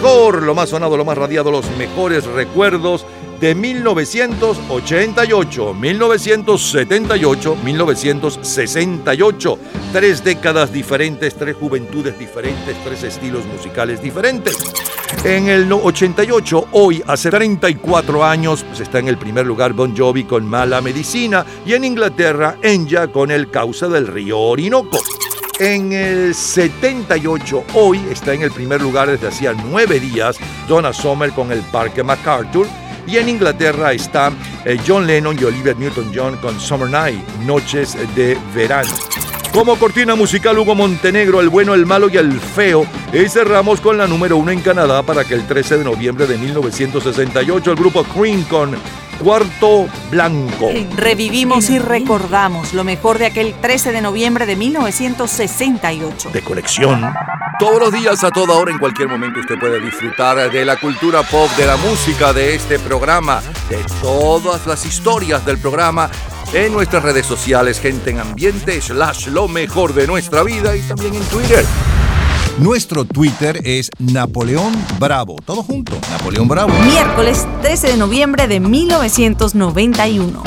mejor, lo más sonado, lo más radiado, los mejores recuerdos de 1988, 1978, 1968. Tres décadas diferentes, tres juventudes diferentes, tres estilos musicales diferentes. En el no- 88, hoy, hace 34 años, pues está en el primer lugar Bon Jovi con Mala Medicina y en Inglaterra, Enya con El Causa del Río Orinoco. En el 78, hoy está en el primer lugar desde hacía nueve días Donna Summer con el Parque MacArthur. Y en Inglaterra está eh, John Lennon y Olivia Newton-John con Summer Night, Noches de Verano. Como cortina musical Hugo Montenegro, El Bueno, El Malo y El Feo. Y cerramos con la número uno en Canadá para que el 13 de noviembre de 1968 el grupo Cream con Cuarto Blanco. Revivimos y recordamos lo mejor de aquel 13 de noviembre de 1968. de colección. Todos los días, a toda hora, en cualquier momento, usted puede disfrutar de la cultura pop, de la música, de este programa, de todas las historias del programa en nuestras redes sociales, gente en ambiente, slash lo mejor de nuestra vida y también en Twitter. Nuestro Twitter es Napoleón Bravo. Todo junto, Napoleón Bravo. Miércoles 13 de noviembre de 1991.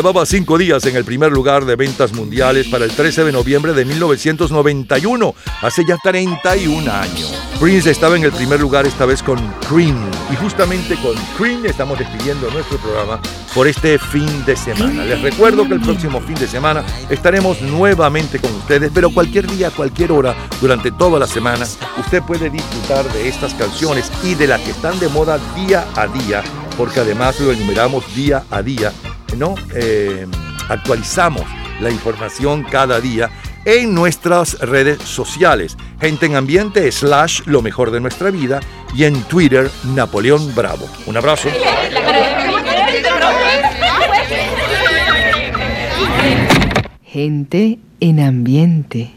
Llevaba cinco días en el primer lugar de ventas mundiales para el 13 de noviembre de 1991, hace ya 31 años. Prince estaba en el primer lugar esta vez con Cream y justamente con Cream estamos despidiendo nuestro programa por este fin de semana. Les recuerdo que el próximo fin de semana estaremos nuevamente con ustedes, pero cualquier día, cualquier hora, durante toda la semana, usted puede disfrutar de estas canciones y de las que están de moda día a día, porque además lo enumeramos día a día, ¿no? Eh, actualizamos la información cada día en nuestras redes sociales. Gente en Ambiente slash lo mejor de nuestra vida y en Twitter Napoleón Bravo. Un abrazo. Gente en ambiente.